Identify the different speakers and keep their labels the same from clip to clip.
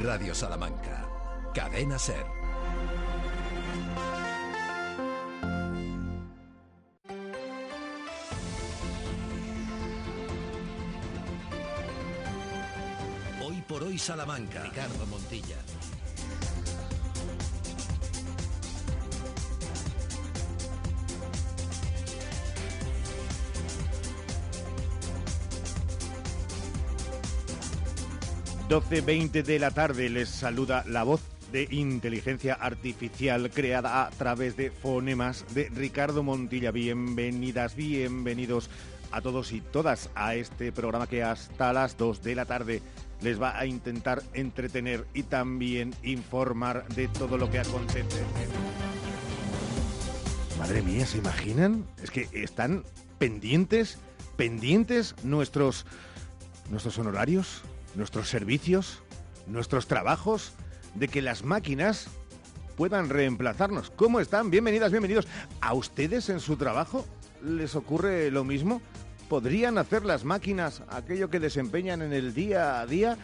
Speaker 1: Radio Salamanca. Cadena Ser. Hoy por hoy Salamanca. Ricardo Montilla.
Speaker 2: Doce veinte de la tarde les saluda la voz de inteligencia artificial creada a través de fonemas de Ricardo Montilla. Bienvenidas, bienvenidos a todos y todas a este programa que hasta las 2 de la tarde les va a intentar entretener y también informar de todo lo que acontece. Madre mía, ¿se imaginan? Es que están pendientes, pendientes nuestros nuestros honorarios, nuestros servicios, nuestros trabajos, de que las máquinas puedan reemplazarnos. ¿Cómo están? Bienvenidas, bienvenidos. ¿A ustedes en su trabajo les ocurre lo mismo? ¿Podrían hacer las máquinas aquello que desempeñan en el día a día?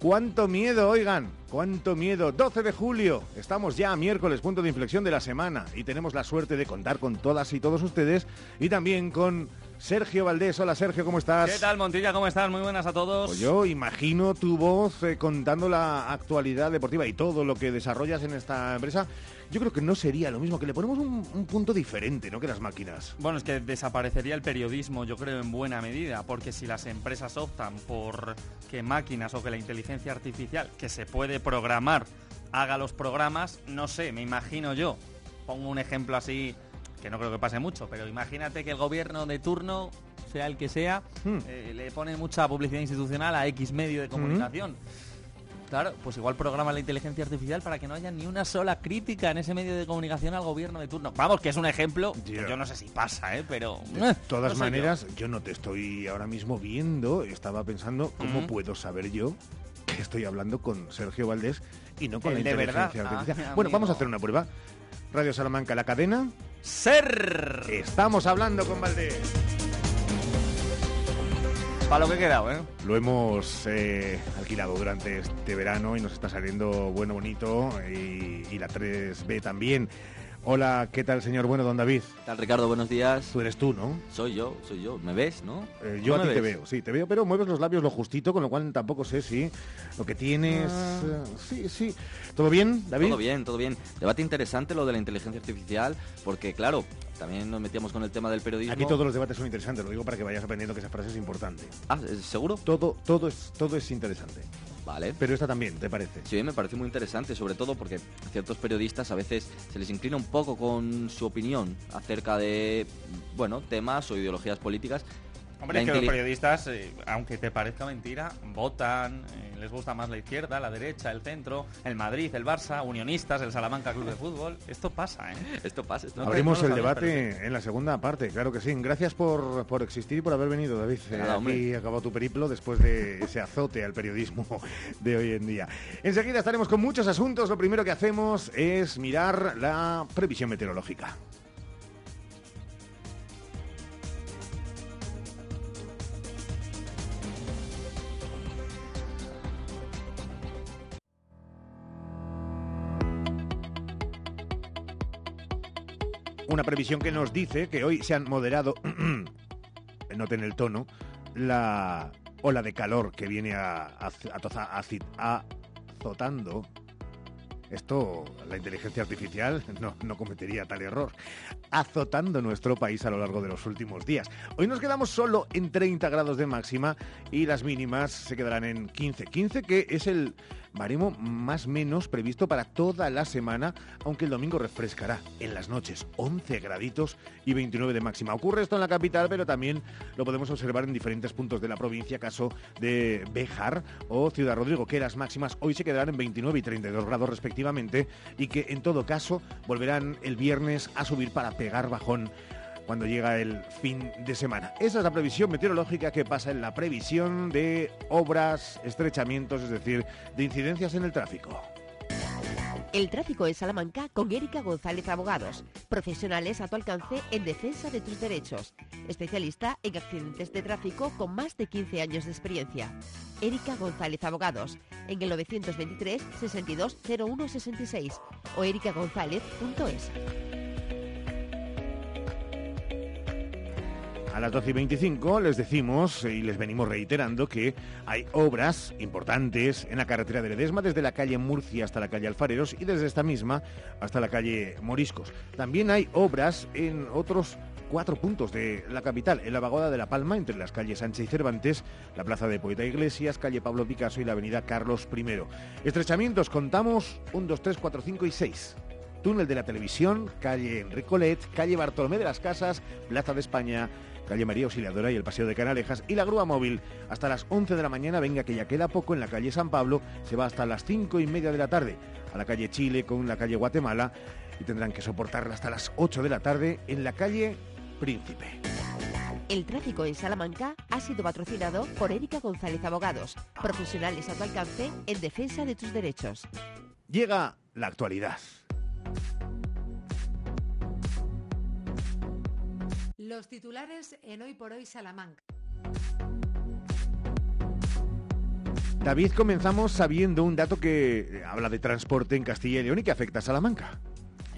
Speaker 2: ¡Cuánto miedo, oigan! ¡Cuánto miedo! 12 de julio. Estamos ya a miércoles, punto de inflexión de la semana. Y tenemos la suerte de contar con todas y todos ustedes. Y también con Sergio Valdés. Hola Sergio, ¿cómo estás?
Speaker 3: ¿Qué tal, Montilla? ¿Cómo estás? Muy buenas a todos.
Speaker 2: Pues yo imagino tu voz eh, contando la actualidad deportiva y todo lo que desarrollas en esta empresa. Yo creo que no sería lo mismo, que le ponemos un, un punto diferente, ¿no? Que las máquinas.
Speaker 3: Bueno, es que desaparecería el periodismo, yo creo, en buena medida, porque si las empresas optan por que máquinas o que la inteligencia artificial, que se puede programar, haga los programas, no sé, me imagino yo. Pongo un ejemplo así que no creo que pase mucho, pero imagínate que el gobierno de turno, sea el que sea,
Speaker 2: Hmm.
Speaker 3: eh, le pone mucha publicidad institucional a X medio de comunicación. Claro, pues igual programa la inteligencia artificial para que no haya ni una sola crítica en ese medio de comunicación al gobierno de turno. Vamos, que es un ejemplo que yo no sé si pasa, ¿eh? Pero...
Speaker 2: De
Speaker 3: eh,
Speaker 2: todas
Speaker 3: no
Speaker 2: maneras, yo. no te estoy ahora mismo viendo. Estaba pensando, ¿cómo puedo saber yo que estoy hablando con Sergio Valdés y no con
Speaker 3: El
Speaker 2: la
Speaker 3: verdad.
Speaker 2: inteligencia artificial?
Speaker 3: Ah,
Speaker 2: bueno, vamos a hacer una prueba. Radio Salamanca, la cadena.
Speaker 3: ¡Ser!
Speaker 2: Estamos hablando con Valdés.
Speaker 3: Para lo que he quedado, ¿eh?
Speaker 2: Lo hemos eh, alquilado durante este verano y nos está saliendo bueno, bonito y, y la 3B también. Hola, ¿qué tal, señor? Bueno, don David.
Speaker 4: ¿Qué tal, Ricardo? Buenos días.
Speaker 2: Tú eres tú, ¿no?
Speaker 4: Soy yo, soy yo. ¿Me ves, no?
Speaker 2: Eh, yo
Speaker 4: ¿No
Speaker 2: a ti te veo, sí, te veo, pero mueves los labios lo justito, con lo cual tampoco sé si lo que tienes...
Speaker 4: Ah.
Speaker 2: eh, sí, sí. ¿Todo bien, David?
Speaker 4: Todo bien, todo bien. Debate interesante lo de la inteligencia artificial, porque claro, también nos metíamos con el tema del periodismo.
Speaker 2: Aquí todos los debates son interesantes, lo digo para que vayas aprendiendo que esa frase es importante.
Speaker 4: Ah, ¿seguro?
Speaker 2: Todo, todo, es, todo es interesante.
Speaker 4: Vale.
Speaker 2: Pero esta también, ¿te parece?
Speaker 4: Sí, me parece muy interesante, sobre todo porque ciertos periodistas a veces se les inclina un poco con su opinión acerca de, bueno, temas o ideologías políticas.
Speaker 3: Hombre, es que los periodistas, eh, aunque te parezca mentira, votan, eh, les gusta más la izquierda, la derecha, el centro, el Madrid, el Barça, unionistas, el Salamanca Club de Fútbol. Esto pasa, ¿eh?
Speaker 4: Esto pasa, esto
Speaker 3: No,
Speaker 2: Abrimos
Speaker 3: no
Speaker 2: el debate en la segunda parte, claro que sí. Gracias por, por existir y por haber venido, David. Eh,
Speaker 4: nada,
Speaker 2: aquí
Speaker 4: hombre.
Speaker 2: acabó tu periplo después de ese azote al periodismo de hoy en día. Enseguida estaremos con muchos asuntos. Lo primero que hacemos es mirar la previsión meteorológica. Una previsión que nos dice que hoy se han moderado, noten el tono, la ola de calor que viene a, a- a a azotando. Esto, la inteligencia artificial no, no cometería tal error. Azotando nuestro país a lo largo de los últimos días. Hoy nos quedamos solo en 30 grados de máxima y las mínimas se quedarán en 15. 15 que es el baremo más menos previsto para toda la semana, aunque el domingo refrescará en las noches 11 graditos y 29 de máxima. Ocurre esto en la capital, pero también lo podemos observar en diferentes puntos de la provincia, caso de Béjar o Ciudad Rodrigo, que las máximas hoy se quedarán en 29 y 32 grados respectivamente y que en todo caso volverán el viernes a subir para pegar bajón cuando llega el fin de semana. Esa es la previsión meteorológica que pasa en la previsión de obras, estrechamientos, es decir, de incidencias en el tráfico.
Speaker 5: El tráfico en Salamanca con Erika González Abogados, profesionales a tu alcance en defensa de tus derechos, especialista en accidentes de tráfico con más de 15 años de experiencia. Erika González Abogados, en el 923 62 01 66 o erikagonzález.es.
Speaker 2: A las 12 y 25 les decimos y les venimos reiterando que hay obras importantes en la carretera de Ledesma desde la calle Murcia hasta la calle Alfareros y desde esta misma hasta la calle Moriscos. También hay obras en otros cuatro puntos de la capital, en la vagoda de La Palma, entre las calles Sánchez y Cervantes, la plaza de Poeta Iglesias, calle Pablo Picasso y la avenida Carlos I. Estrechamientos, contamos 1, 2, 3, 4, 5 y 6 túnel de la televisión, calle Enricolet, calle Bartolomé de las Casas, Plaza de España, calle María Auxiliadora y el Paseo de Canalejas y la grúa móvil hasta las 11 de la mañana, venga que ya queda poco en la calle San Pablo, se va hasta las 5 y media de la tarde a la calle Chile con la calle Guatemala y tendrán que soportarla hasta las 8 de la tarde en la calle Príncipe.
Speaker 5: El tráfico en Salamanca ha sido patrocinado por Erika González Abogados, profesionales a tu alcance en defensa de tus derechos.
Speaker 2: Llega la actualidad.
Speaker 6: Los titulares en Hoy por Hoy Salamanca.
Speaker 2: David, comenzamos sabiendo un dato que habla de transporte en Castilla y León y que afecta a Salamanca.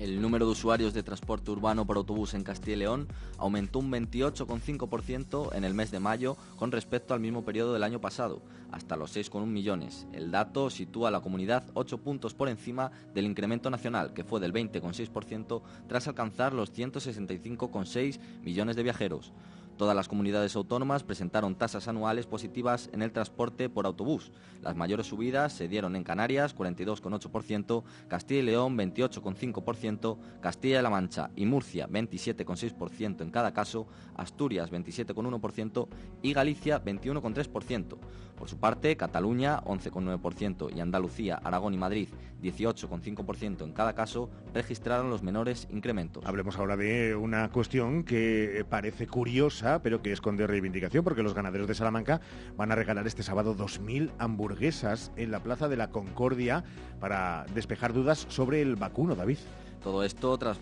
Speaker 4: El número de usuarios de transporte urbano por autobús en Castilla y León aumentó un 28,5% en el mes de mayo con respecto al mismo periodo del año pasado, hasta los 6,1 millones. El dato sitúa a la comunidad 8 puntos por encima del incremento nacional, que fue del 20,6% tras alcanzar los 165,6 millones de viajeros. Todas las comunidades autónomas presentaron tasas anuales positivas en el transporte por autobús. Las mayores subidas se dieron en Canarias, 42,8%, Castilla y León, 28,5%, Castilla-La Mancha y Murcia, 27,6% en cada caso, Asturias, 27,1% y Galicia, 21,3%. Por su parte, Cataluña, 11,9% y Andalucía, Aragón y Madrid, 18,5% en cada caso, registraron los menores incrementos.
Speaker 2: Hablemos ahora de una cuestión que parece curiosa, pero que esconde reivindicación, porque los ganaderos de Salamanca van a regalar este sábado 2.000 hamburguesas en la Plaza de la Concordia para despejar dudas sobre el vacuno, David.
Speaker 4: Todo esto tras,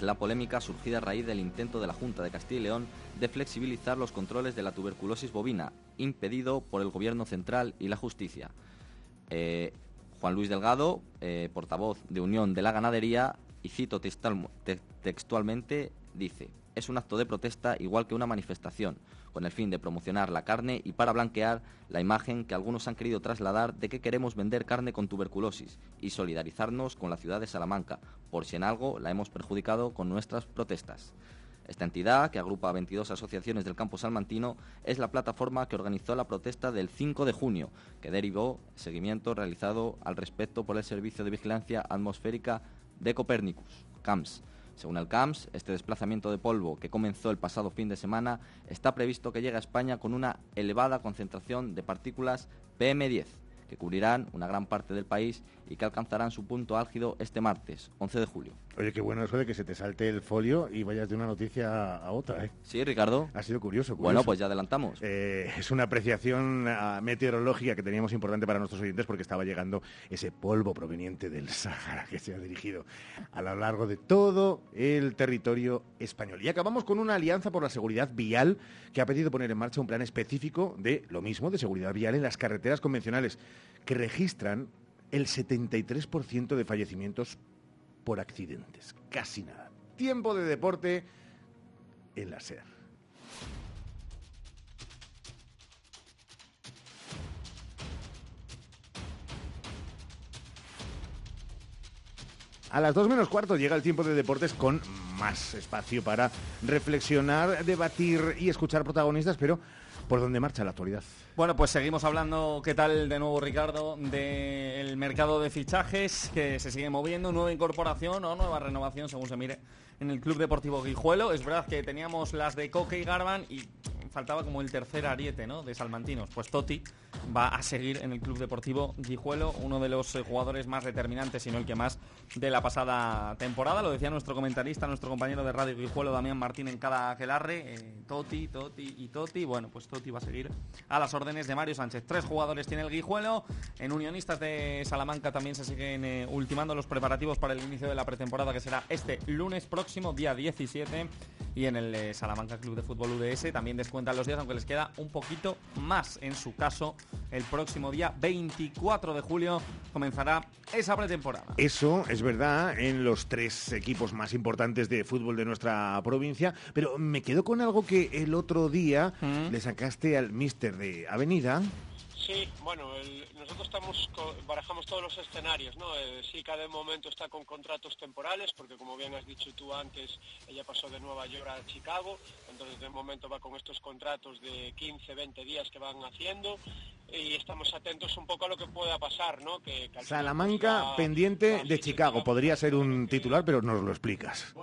Speaker 4: la polémica surgida a raíz del intento de la Junta de Castilla y León de flexibilizar los controles de la tuberculosis bovina, impedido por el Gobierno central y la justicia. Eh, Juan Luis Delgado, eh, portavoz de Unión de la Ganadería, y cito textualmente, dice, es un acto de protesta igual que una manifestación con el fin de promocionar la carne y para blanquear la imagen que algunos han querido trasladar de que queremos vender carne con tuberculosis y solidarizarnos con la ciudad de Salamanca, por si en algo la hemos perjudicado con nuestras protestas. Esta entidad, que agrupa a 22 asociaciones del campo salmantino, es la plataforma que organizó la protesta del 5 de junio, que derivó seguimiento realizado al respecto por el Servicio de Vigilancia Atmosférica de Copérnicus, CAMS, según el CAMS, este desplazamiento de polvo que comenzó el pasado fin de semana está previsto que llegue a España con una elevada concentración de partículas PM10 que cubrirán una gran parte del país y que alcanzarán su punto álgido este martes, 11 de julio.
Speaker 2: Oye, qué bueno eso de que se te salte el folio y vayas de una noticia a otra, ¿eh?
Speaker 4: Sí, Ricardo.
Speaker 2: Ha sido curioso.
Speaker 4: Bueno, pues ya adelantamos.
Speaker 2: Eh, es una apreciación ah, meteorológica que teníamos importante para nuestros oyentes porque estaba llegando ese polvo proveniente del Sahara que se ha dirigido a lo largo de todo el territorio español. Y acabamos con una alianza por la seguridad vial que ha pedido poner en marcha un plan específico de lo mismo, de seguridad vial en las carreteras convencionales que registran el 73% de fallecimientos por accidentes. Casi nada. Tiempo de deporte en la SER. A las dos menos cuarto llega el tiempo de deportes con más espacio para reflexionar, debatir y escuchar protagonistas, pero ¿por dónde marcha la actualidad?
Speaker 3: Bueno, pues seguimos hablando, ¿qué tal de nuevo Ricardo? Del mercado de fichajes que se sigue moviendo, nueva incorporación o nueva renovación según se mire en el Club Deportivo Guijuelo. Es verdad que teníamos las de Coque y Garban y faltaba como el tercer ariete ¿no? de Salmantinos. Pues Totti va a seguir en el Club Deportivo Guijuelo, uno de los eh, jugadores más determinantes, si no el que más, de la pasada temporada. Lo decía nuestro comentarista, nuestro compañero de Radio Guijuelo, Damián Martín, en cada aquelarre. Eh, Totti, Totti y Totti. Bueno, pues Totti va a seguir a las órdenes de Mario Sánchez. Tres jugadores tiene el Guijuelo. En Unionistas de Salamanca también se siguen eh, ultimando los preparativos para el inicio de la pretemporada, que será este lunes próximo, día 17 y en el eh, Salamanca Club de Fútbol UDS también descuentan los días, aunque les queda un poquito más en su caso. El próximo día 24 de julio comenzará esa pretemporada.
Speaker 2: Eso es verdad en los tres equipos más importantes de fútbol de nuestra provincia, pero me quedo con algo que el otro día
Speaker 3: Mm.
Speaker 2: le sacaste al mister de Avenida.
Speaker 7: Sí, bueno, nosotros estamos barajamos todos los escenarios, ¿no? Eh, sí, cada momento está con contratos temporales, porque como bien has dicho tú antes, ella pasó de Nueva York a Chicago, entonces de momento va con estos contratos de 15, 20 días que van haciendo y estamos atentos un poco a lo que pueda pasar, ¿no? Que, que
Speaker 2: Salamanca
Speaker 7: pues, la-
Speaker 2: pendiente de Chicago. Podría ser un titular, pero nos lo explicas.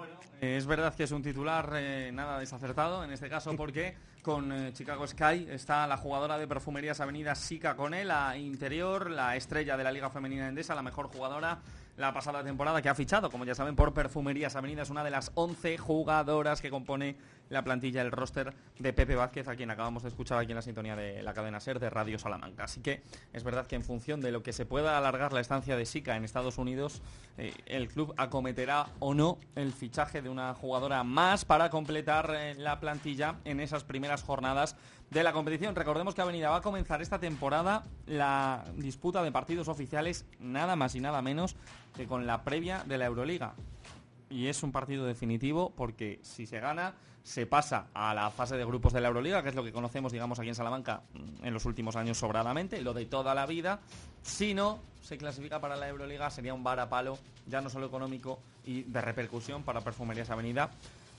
Speaker 3: Eh, Es verdad que es un titular eh, nada desacertado en este caso porque con eh, Chicago Sky está la jugadora de Perfumerías Avenida Sika Conel, la interior, la estrella de la Liga Femenina Endesa, la mejor jugadora la pasada temporada que ha fichado, como ya saben, por Perfumerías Avenida. Es una de las 11 jugadoras que compone la plantilla, el roster de Pepe Vázquez, a quien acabamos de escuchar aquí en la sintonía de la cadena SER de Radio Salamanca. Así que es verdad que en función de lo que se pueda alargar la estancia de Sika en Estados Unidos, eh, el club acometerá o no el fichaje de una jugadora más para completar eh, la plantilla en esas primeras jornadas de la competición. Recordemos que Avenida va a comenzar esta temporada la disputa de partidos oficiales nada más y nada menos que con la previa de la Euroliga. Y es un partido definitivo porque si se gana se pasa a la fase de grupos de la Euroliga, que es lo que conocemos, digamos, aquí en Salamanca mm, en los últimos años sobradamente, lo de toda la vida. Si no se clasifica para la Euroliga sería un varapalo, ya no solo económico y de repercusión para Perfumerías Avenida,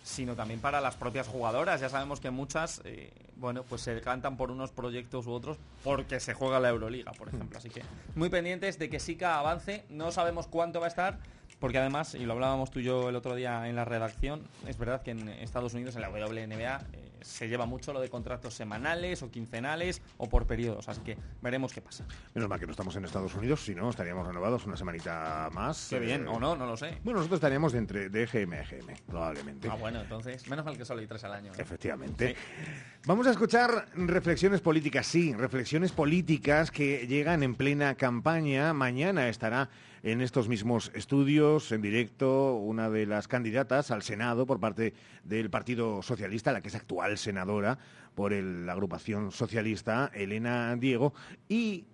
Speaker 3: sino también para las propias jugadoras. Ya sabemos que muchas, eh, bueno, pues se cantan por unos proyectos u otros porque se juega la Euroliga, por ejemplo. Así que muy pendientes de que Sika avance. No sabemos cuánto va a estar, porque además, y lo hablábamos tú y yo el otro día en la redacción, es verdad que en Estados Unidos, en la WNBA, eh, se lleva mucho lo de contratos semanales o quincenales o por periodos. Así que veremos qué pasa.
Speaker 2: Menos mal que no estamos en Estados Unidos, si no estaríamos renovados una semanita más.
Speaker 3: Qué bien,
Speaker 2: Eh,
Speaker 3: o no, no lo sé.
Speaker 2: Bueno, nosotros estaríamos de entre de EGM a EGM, probablemente.
Speaker 3: Ah, bueno, entonces, menos mal que solo hay tres al año. ¿no?
Speaker 2: Efectivamente. Vamos a escuchar reflexiones políticas, sí, reflexiones políticas que llegan en plena campaña. Mañana estará en estos mismos estudios, en directo, una de las candidatas al Senado por parte del Partido Socialista, la que es actual senadora por el- la agrupación socialista, Elena Diego, y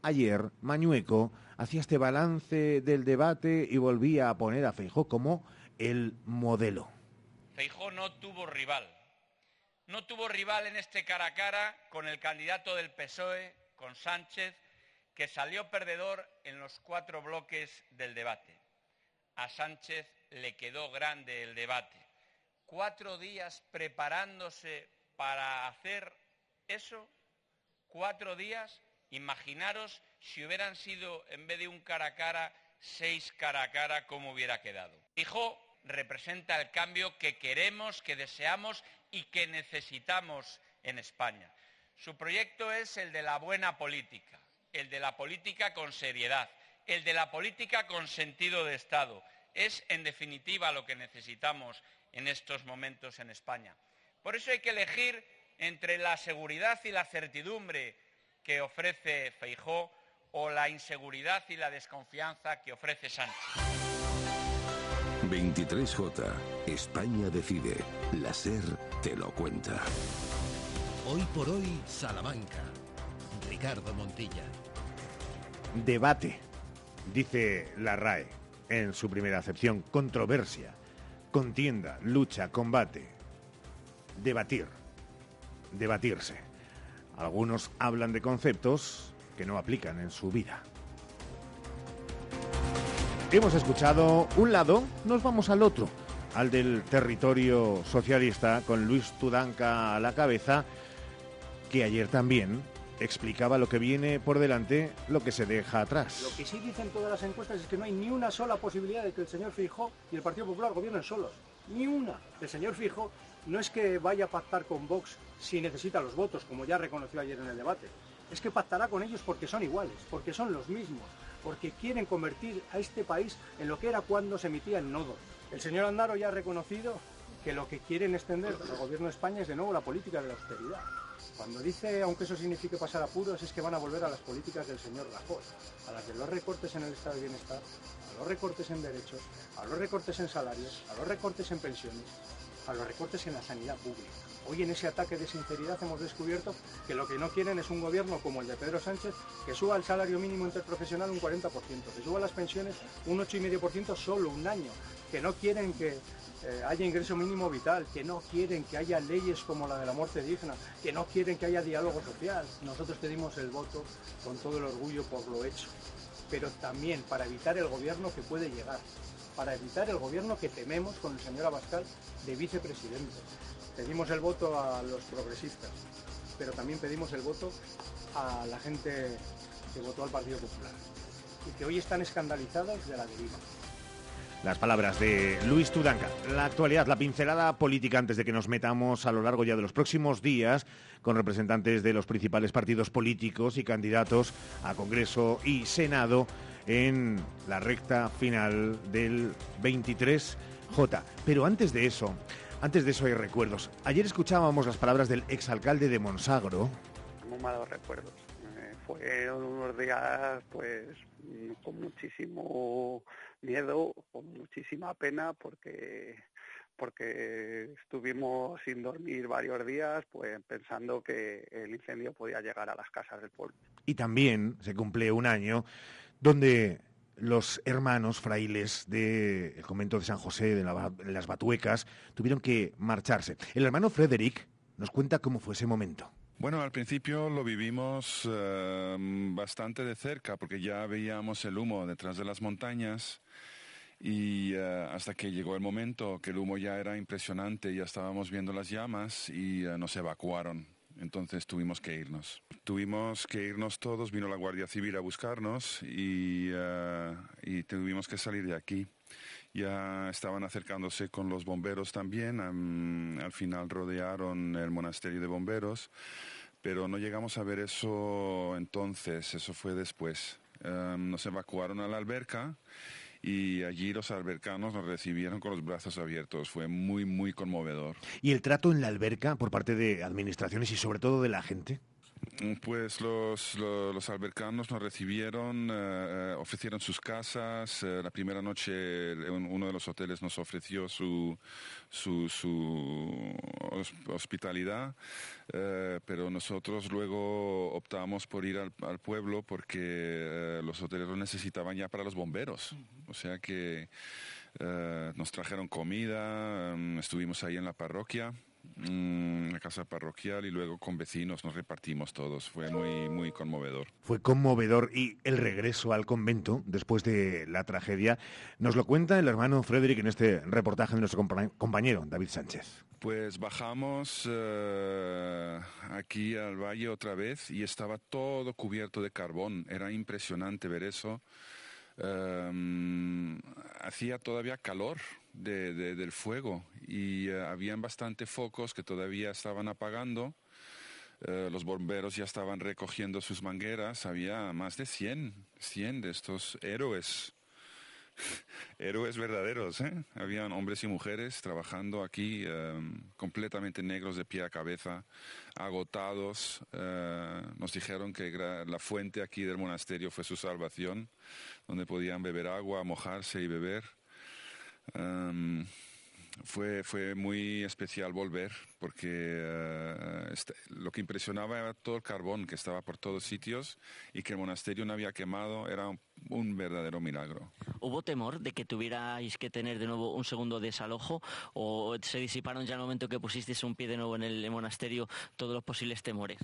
Speaker 2: ayer Mañueco hacía este balance del debate y volvía a poner a Feijó como el modelo.
Speaker 8: Feijó no tuvo rival. No tuvo rival en este cara a cara con el candidato del PSOE, con Sánchez, que salió perdedor en los cuatro bloques del debate. A Sánchez le quedó grande el debate. Cuatro días preparándose para hacer eso, cuatro días, imaginaros si hubieran sido, en vez de un cara a cara, seis cara a cara, cómo hubiera quedado. Dijo representa el cambio que queremos, que deseamos y que necesitamos en España. Su proyecto es el de la buena política, el de la política con seriedad, el de la política con sentido de Estado. Es, en definitiva, lo que necesitamos en estos momentos en España. Por eso hay que elegir entre la seguridad y la certidumbre que ofrece Feijó o la inseguridad y la desconfianza que ofrece Sánchez.
Speaker 9: 23J. España decide. La SER te lo cuenta.
Speaker 1: Hoy por hoy, Salamanca. Ricardo Montilla.
Speaker 2: Debate, dice la RAE en su primera acepción. Controversia, contienda, lucha, combate. Debatir, debatirse. Algunos hablan de conceptos que no aplican en su vida. Hemos escuchado un lado, nos vamos al otro, al del territorio socialista, con Luis Tudanca a la cabeza, que ayer también explicaba lo que viene por delante, lo que se deja atrás.
Speaker 10: Lo que sí dicen todas las encuestas es que no hay ni una sola posibilidad de que el señor Fijó y el Partido Popular gobiernen solos. Ni una. El señor Fijó no es que vaya a pactar con Vox si necesita los votos, como ya reconoció ayer en el debate. Es que pactará con ellos porque son iguales, porque son los mismos, porque quieren convertir a este país en lo que era cuando se emitía el nodo. El señor Andaro ya ha reconocido que lo que quieren extender al gobierno de España es de nuevo la política de la austeridad. Cuando dice, aunque eso signifique pasar apuros, es que van a volver a las políticas del señor Rajoy, a las de los recortes en el estado de bienestar, a los recortes en derechos, a los recortes en salarios, a los recortes en pensiones, a los recortes en la sanidad pública. Hoy en ese ataque de sinceridad hemos descubierto que lo que no quieren es un gobierno como el de Pedro Sánchez que suba el salario mínimo interprofesional un 40%, que suba las pensiones un 8,5% solo un año, que no quieren que eh, haya ingreso mínimo vital, que no quieren que haya leyes como la de la muerte digna, que no quieren que haya diálogo social. Nosotros pedimos el voto con todo el orgullo por lo hecho, pero también para evitar el gobierno que puede llegar, para evitar el gobierno que tememos con el señor Abascal de vicepresidente. Pedimos el voto a los progresistas, pero también pedimos el voto a la gente que votó al Partido Popular y que hoy están escandalizados de la deriva.
Speaker 2: Las palabras de Luis Tudanca. La actualidad, la pincelada política antes de que nos metamos a lo largo ya de los próximos días con representantes de los principales partidos políticos y candidatos a Congreso y Senado en la recta final del 23J. Pero antes de eso, antes de eso hay recuerdos. Ayer escuchábamos las palabras del exalcalde de Monsagro.
Speaker 11: Muy malos recuerdos. Eh, fueron unos días pues con muchísimo miedo, con muchísima pena porque porque estuvimos sin dormir varios días, pues pensando que el incendio podía llegar a las casas del pueblo.
Speaker 2: Y también se cumple un año donde los hermanos frailes del convento de San José de, las Batuecas tuvieron que marcharse. El hermano Frederick nos cuenta cómo fue ese momento.
Speaker 12: Bueno, al principio lo vivimos eh, bastante de cerca porque ya veíamos el humo detrás de las montañas y eh, hasta que llegó el momento que el humo ya era impresionante, ya estábamos viendo las llamas y eh, nos evacuaron. Entonces tuvimos que irnos. Tuvimos que irnos todos, vino la Guardia Civil a buscarnos y, y tuvimos que salir de aquí ya estaban acercándose con los bomberos también. al final rodearon el monasterio de bomberos, pero no llegamos a ver eso entonces, eso fue después. nos evacuaron a la alberca y allí los albercanos nos recibieron con los brazos abiertos. Fue muy, muy conmovedor.
Speaker 2: ¿Y el trato en la alberca por parte de administraciones y sobre todo de la gente?
Speaker 12: Pues los, los, albercanos nos recibieron, eh, eh, ofrecieron sus casas. Eh, la primera noche uno de los hoteles nos ofreció su, su, su hospitalidad, pero nosotros luego optamos por ir al, al pueblo porque los hoteles lo necesitaban ya para los bomberos. O sea que nos trajeron comida, mm, estuvimos ahí en la parroquia. Mm, la casa parroquial y luego con vecinos nos repartimos todos. Fue muy, muy conmovedor.
Speaker 2: Fue conmovedor y el regreso al convento después de la tragedia nos lo cuenta el hermano Frederick en este reportaje de nuestro compañero David Sánchez.
Speaker 12: Pues bajamos eh, aquí al valle otra vez y estaba todo cubierto de carbón. Era impresionante ver eso. Em, hacía todavía calor del fuego y uh, habían bastante focos que todavía estaban apagando. Eh, los bomberos ya estaban recogiendo sus mangueras. Había más de 100, 100 de estos héroes. héroes verdaderos, ¿eh? Habían hombres y mujeres trabajando aquí completamente negros de pie a cabeza, agotados. Nos dijeron que la fuente aquí del monasterio fue su salvación, donde podían beber agua, mojarse y beber. Em, fue, fue muy especial volver porque eh, este, lo que impresionaba era todo el carbón que estaba por todos sitios y que el monasterio no había quemado era un, verdadero milagro.
Speaker 13: ¿Hubo temor de que tuvierais que tener de nuevo un segundo desalojo o se disiparon ya al momento que pusisteis un pie de nuevo en el monasterio todos los posibles temores?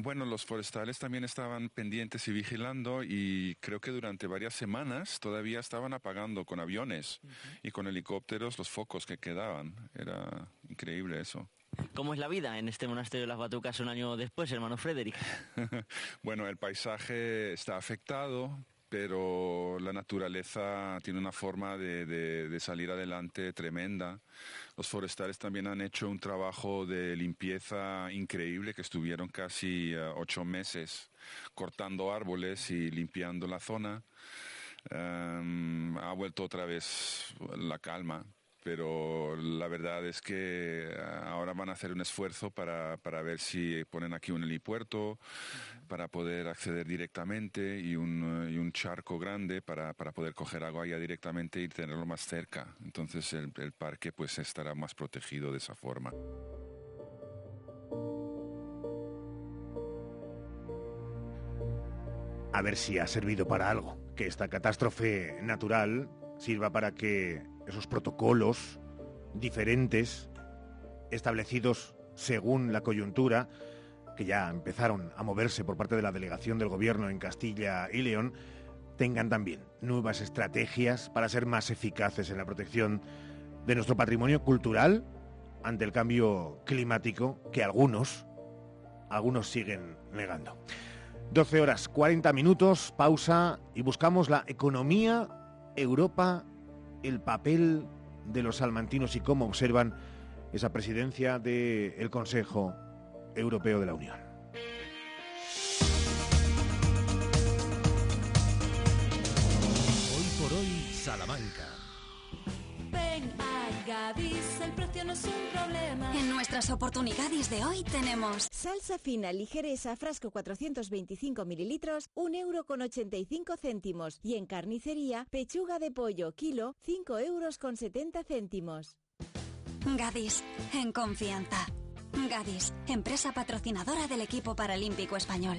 Speaker 12: Bueno, los forestales también estaban pendientes y vigilando y creo que durante varias semanas todavía estaban apagando con aviones y con helicópteros los focos que quedaban. Era increíble eso.
Speaker 13: ¿Cómo es la vida en este monasterio de las Batucas un año después, hermano Frederick?
Speaker 12: bueno, el paisaje está afectado, pero la naturaleza tiene una forma de, salir adelante tremenda. Los forestales también han hecho un trabajo de limpieza increíble, que estuvieron casi eh, ocho meses cortando árboles y limpiando la zona. Em, ha vuelto otra vez la calma pero la verdad es que ahora van a hacer un esfuerzo para, para ver si ponen aquí un helipuerto para poder acceder directamente y un, un charco grande para, para, poder coger agua ya directamente y tenerlo más cerca. Entonces el, el parque pues estará más protegido de esa forma.
Speaker 2: A ver si ha servido para algo, que esta catástrofe natural sirva para que esos protocolos diferentes establecidos según la coyuntura que ya empezaron a moverse por parte de la delegación del gobierno en Castilla y León, tengan también nuevas estrategias para ser más eficaces en la protección de nuestro patrimonio cultural ante el cambio climático que algunos, algunos siguen negando. 12 horas 40 minutos, pausa y buscamos la economía, Europa el papel de los salmantinos y cómo observan esa presidencia del Consejo Europeo de la Unión.
Speaker 14: Hoy por hoy, Salamanca.
Speaker 15: Gadis, el precio no es un problema.
Speaker 16: En nuestras oportunidades de hoy tenemos
Speaker 6: salsa fina ligereza frasco 425 mililitros, 1 euro con 85 céntimos. Y en carnicería, pechuga de pollo kilo, 5 euros con 70 céntimos.
Speaker 16: Gadis, en confianza. Gadis, empresa patrocinadora del equipo paralímpico español.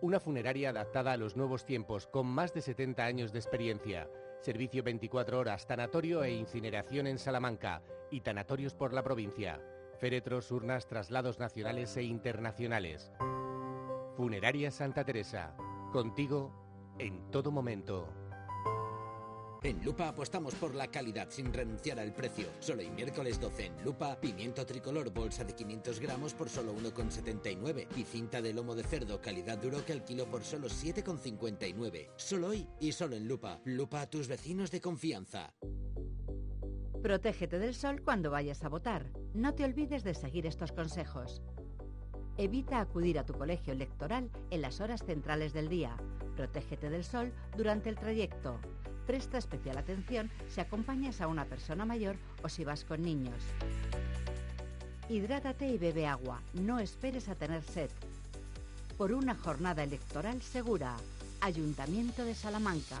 Speaker 17: una funeraria adaptada a los nuevos tiempos con más de 70 años de experiencia. Servicio 24 horas, tanatorio e incineración en Salamanca y tanatorios por la provincia. Féretros, urnas, traslados nacionales e internacionales. Funeraria Santa Teresa. Contigo en todo momento.
Speaker 1: En Lupa apostamos por la calidad sin renunciar al precio. Solo hoy miércoles 12 en Lupa, pimiento tricolor bolsa de 500 gramos por solo 1,79 y cinta de lomo de cerdo calidad duro que al kilo por solo 7,59. Solo hoy y solo en Lupa. Lupa a tus vecinos de confianza.
Speaker 18: Protégete del sol cuando vayas a votar. No te olvides de seguir estos consejos. Evita acudir a tu colegio electoral en las horas centrales del día. Protégete del sol durante el trayecto. Presta especial atención si acompañas a una persona mayor o si vas con niños. Hidrátate y bebe agua. No esperes a tener sed. Por una jornada electoral segura. Ayuntamiento de Salamanca.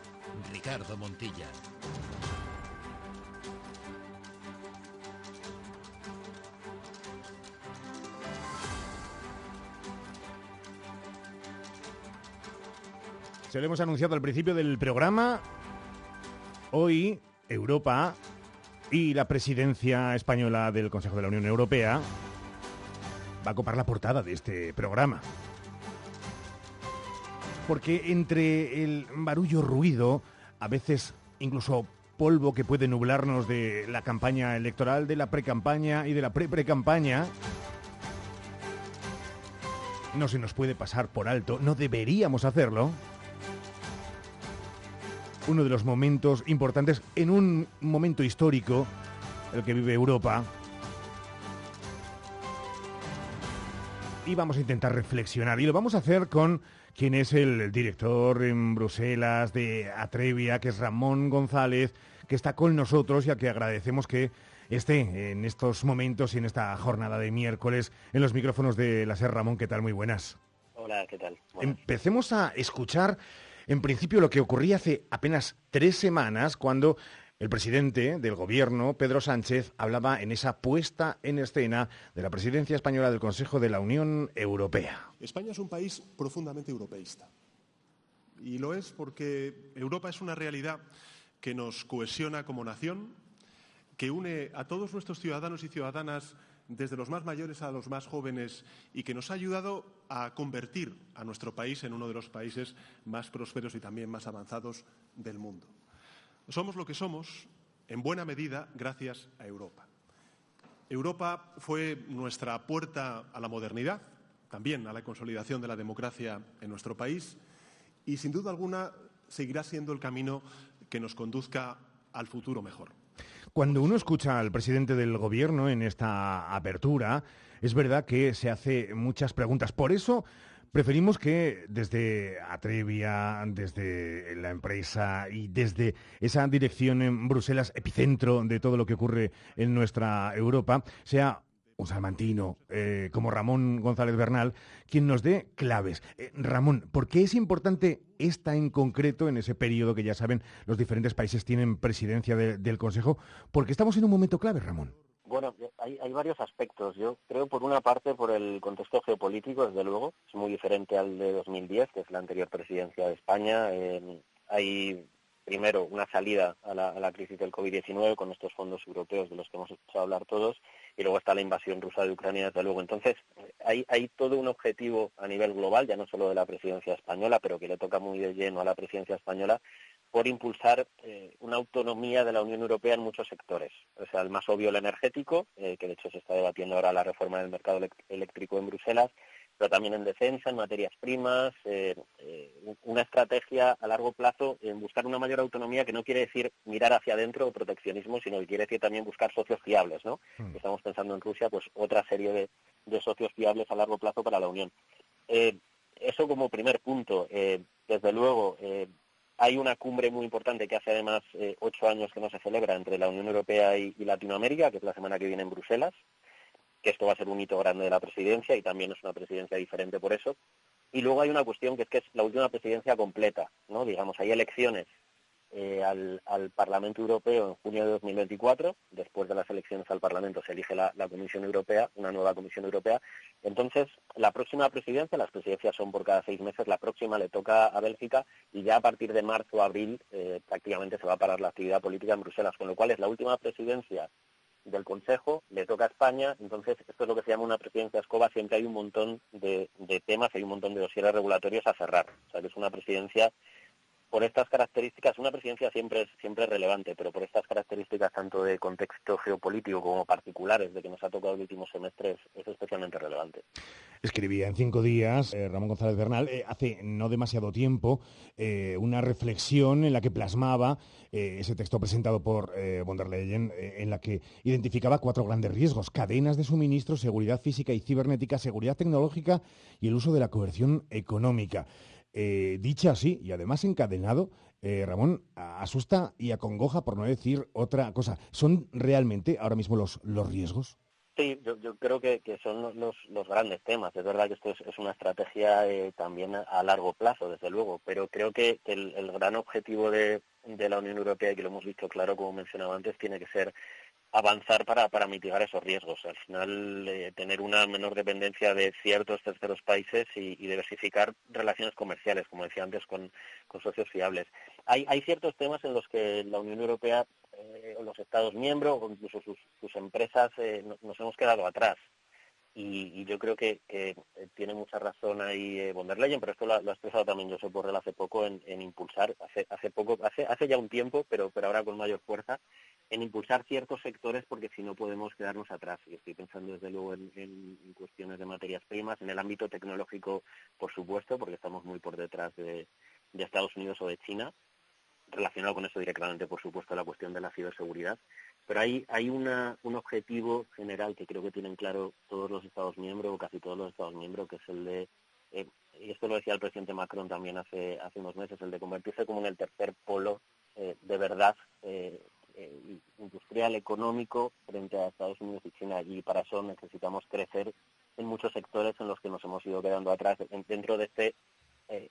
Speaker 14: Ricardo Montilla.
Speaker 2: Se lo hemos anunciado al principio del programa. Hoy Europa y la presidencia española del Consejo de la Unión Europea va a copar la portada de este programa porque entre el barullo ruido, a veces incluso polvo que puede nublarnos de la campaña electoral, de la precampaña y de la pre-precampaña, no se nos puede pasar por alto, no deberíamos hacerlo. Uno de los momentos importantes en un momento histórico, el que vive Europa. Y vamos a intentar reflexionar. Y lo vamos a hacer con quien es el director en Bruselas de Atrevia, que es Ramón González, que está con nosotros y a que agradecemos que esté en estos momentos y en esta jornada de miércoles en los micrófonos de la SER. Ramón, ¿qué tal? Muy buenas.
Speaker 19: Hola, ¿qué tal?
Speaker 2: Empecemos a escuchar, en principio, lo que ocurría hace apenas tres semanas cuando el presidente del gobierno, Pedro Sánchez, hablaba en esa puesta en escena de la presidencia española del Consejo de la Unión Europea.
Speaker 20: España es un país profundamente europeísta. Y lo es porque Europa es una realidad que nos cohesiona como nación, que une a todos nuestros ciudadanos y ciudadanas, desde los más mayores a los más jóvenes, y que nos ha ayudado a convertir a nuestro país en uno de los países más prósperos y también más avanzados del mundo. Somos lo que somos, en buena medida, gracias a Europa. Europa fue nuestra puerta a la modernidad, también a la consolidación de la democracia en nuestro país y, sin duda alguna, seguirá siendo el camino que nos conduzca al futuro mejor.
Speaker 2: Cuando uno escucha al presidente del Gobierno en esta apertura, es verdad que se hace muchas preguntas. Por eso Preferimos que desde Atrevia, desde la empresa y desde esa dirección en Bruselas, epicentro de todo lo que ocurre en nuestra Europa, sea un salmantino eh, como Ramón González Bernal quien nos dé claves. Eh, Ramón, ¿por qué es importante esta en concreto en ese periodo que ya saben los diferentes países tienen presidencia del Consejo? Porque estamos en un momento clave, Ramón.
Speaker 19: Bueno, hay, varios aspectos. Yo creo, por una parte, por el contexto geopolítico, desde luego, es muy diferente al de 2010, que es la anterior presidencia de España. hay, primero, una salida a la, crisis del COVID-19 con estos fondos europeos de los que hemos escuchado hablar todos, y luego está la invasión rusa de Ucrania, desde luego. Entonces, hay, hay todo un objetivo a nivel global, ya no solo de la presidencia española, pero que le toca muy de lleno a la presidencia española, por impulsar eh, una autonomía de la Unión Europea en muchos sectores. O sea, el más obvio, el energético, eh, que de hecho se está debatiendo ahora la reforma del mercado eléctrico en Bruselas, pero también en defensa, en materias primas, eh, una estrategia a largo plazo en buscar una mayor autonomía que no quiere decir mirar hacia adentro o proteccionismo, sino que quiere decir también buscar socios fiables, ¿no? Hmm. Estamos pensando en Rusia, pues otra serie de, de, socios fiables a largo plazo para la Unión. eso como primer punto. desde luego, hay una cumbre muy importante que hace además eh, ocho años que no se celebra entre la Unión Europea y, Latinoamérica, que es la semana que viene en Bruselas, que esto va a ser un hito grande de la presidencia y también es una presidencia diferente por eso. Y luego hay una cuestión que es que es la última presidencia completa, ¿no? Digamos, hay elecciones eh, al, Parlamento Europeo en junio de 2024. Después de las elecciones al Parlamento se elige la, Comisión Europea, una nueva Comisión Europea. Entonces, la próxima presidencia, las presidencias son por cada seis meses, la próxima le toca a Bélgica y ya a partir de marzo o abril eh, prácticamente se va a parar la actividad política en Bruselas, con lo cual es la última presidencia del Consejo, le toca a España, entonces esto es lo que se llama una presidencia escoba, siempre hay un montón de, de temas, hay un montón de dosieres regulatorios a cerrar, o sea que es una presidencia por estas características, una presidencia siempre es, siempre relevante, pero por estas características tanto de contexto geopolítico como particulares de que nos ha tocado el último semestre es, especialmente relevante.
Speaker 2: Escribía en cinco días eh, Ramón González Bernal, eh, hace no demasiado tiempo, eh, una reflexión en la que plasmaba ese texto presentado por von der Leyen, en la que identificaba cuatro grandes riesgos, cadenas de suministro, seguridad física y cibernética, seguridad tecnológica y el uso de la coerción económica. Eh, dicha así y además encadenado, eh, Ramón, asusta y acongoja, por no decir otra cosa. ¿Son realmente ahora mismo los, los riesgos?
Speaker 19: Sí, yo, creo que, son los, los, grandes temas. Es verdad que esto es, una estrategia eh, también a largo plazo, desde luego, pero creo que el, el gran objetivo de, de, la Unión Europea, y que lo hemos visto claro, como mencionaba antes, tiene que ser avanzar para, para mitigar esos riesgos. Al final, eh, tener una menor dependencia de ciertos terceros países y, diversificar relaciones comerciales, como decía antes, con, socios fiables. Hay, hay, ciertos temas en los que la Unión Europea eh, los Estados miembros o incluso sus, sus empresas eh, nos hemos quedado atrás. Y, yo creo que, tiene mucha razón ahí von der Leyen, pero esto lo, ha expresado también Josep Borrell hace poco en, impulsar, hace, hace poco, hace, hace ya un tiempo, pero, pero ahora con mayor fuerza, en impulsar ciertos sectores porque si no podemos quedarnos atrás. Y estoy pensando desde luego en, en cuestiones de materias primas, en el ámbito tecnológico, por supuesto, porque estamos muy por detrás de, de Estados Unidos o de China, relacionado con eso directamente, por supuesto, la cuestión de la ciberseguridad. Pero hay, hay una, un objetivo general que creo que tienen claro todos los Estados miembros, o casi todos los Estados miembros, que es el de, eh, y esto lo decía el presidente Macron también hace, hace unos meses, el de convertirse como en el tercer polo eh, de verdad eh, eh, industrial, económico frente a Estados Unidos y China. Y para eso necesitamos crecer en muchos sectores en los que nos hemos ido quedando atrás dentro de este eh,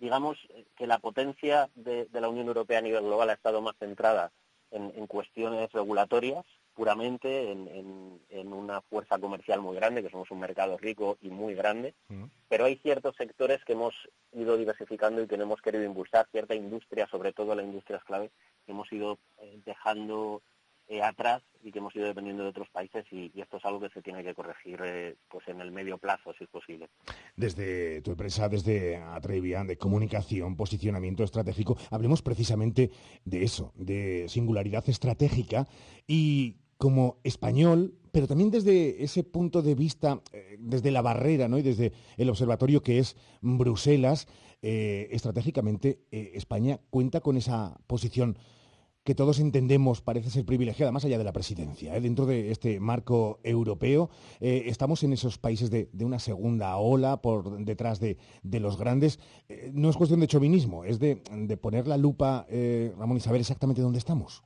Speaker 19: digamos que la potencia de, de, la Unión Europea a nivel global ha estado más centrada en, en cuestiones regulatorias puramente, en, en, en, una fuerza comercial muy grande, que somos un mercado rico y muy grande, -huh. pero hay ciertos sectores que hemos ido diversificando y que no hemos querido impulsar, cierta industria, sobre todo la industria clave, que hemos ido eh, dejando eh, atrás y que hemos ido dependiendo de otros países y, esto es algo que se tiene que corregir eh, pues en el medio plazo, si es posible.
Speaker 2: Desde tu empresa, desde Atrevian, de comunicación, posicionamiento estratégico, hablemos precisamente de eso, de singularidad estratégica y como español, pero también desde ese punto de vista, eh, desde la barrera ¿no? y desde el observatorio que es Bruselas, estratégicamente España cuenta con esa posición que todos entendemos parece ser privilegiada, más allá de la presidencia. ¿eh? Dentro de este marco europeo, eh, estamos en esos países de, de, una segunda ola por detrás de, de los grandes. Eh, no es cuestión de chauvinismo, es de, de poner la lupa, Ramón, y saber exactamente dónde estamos.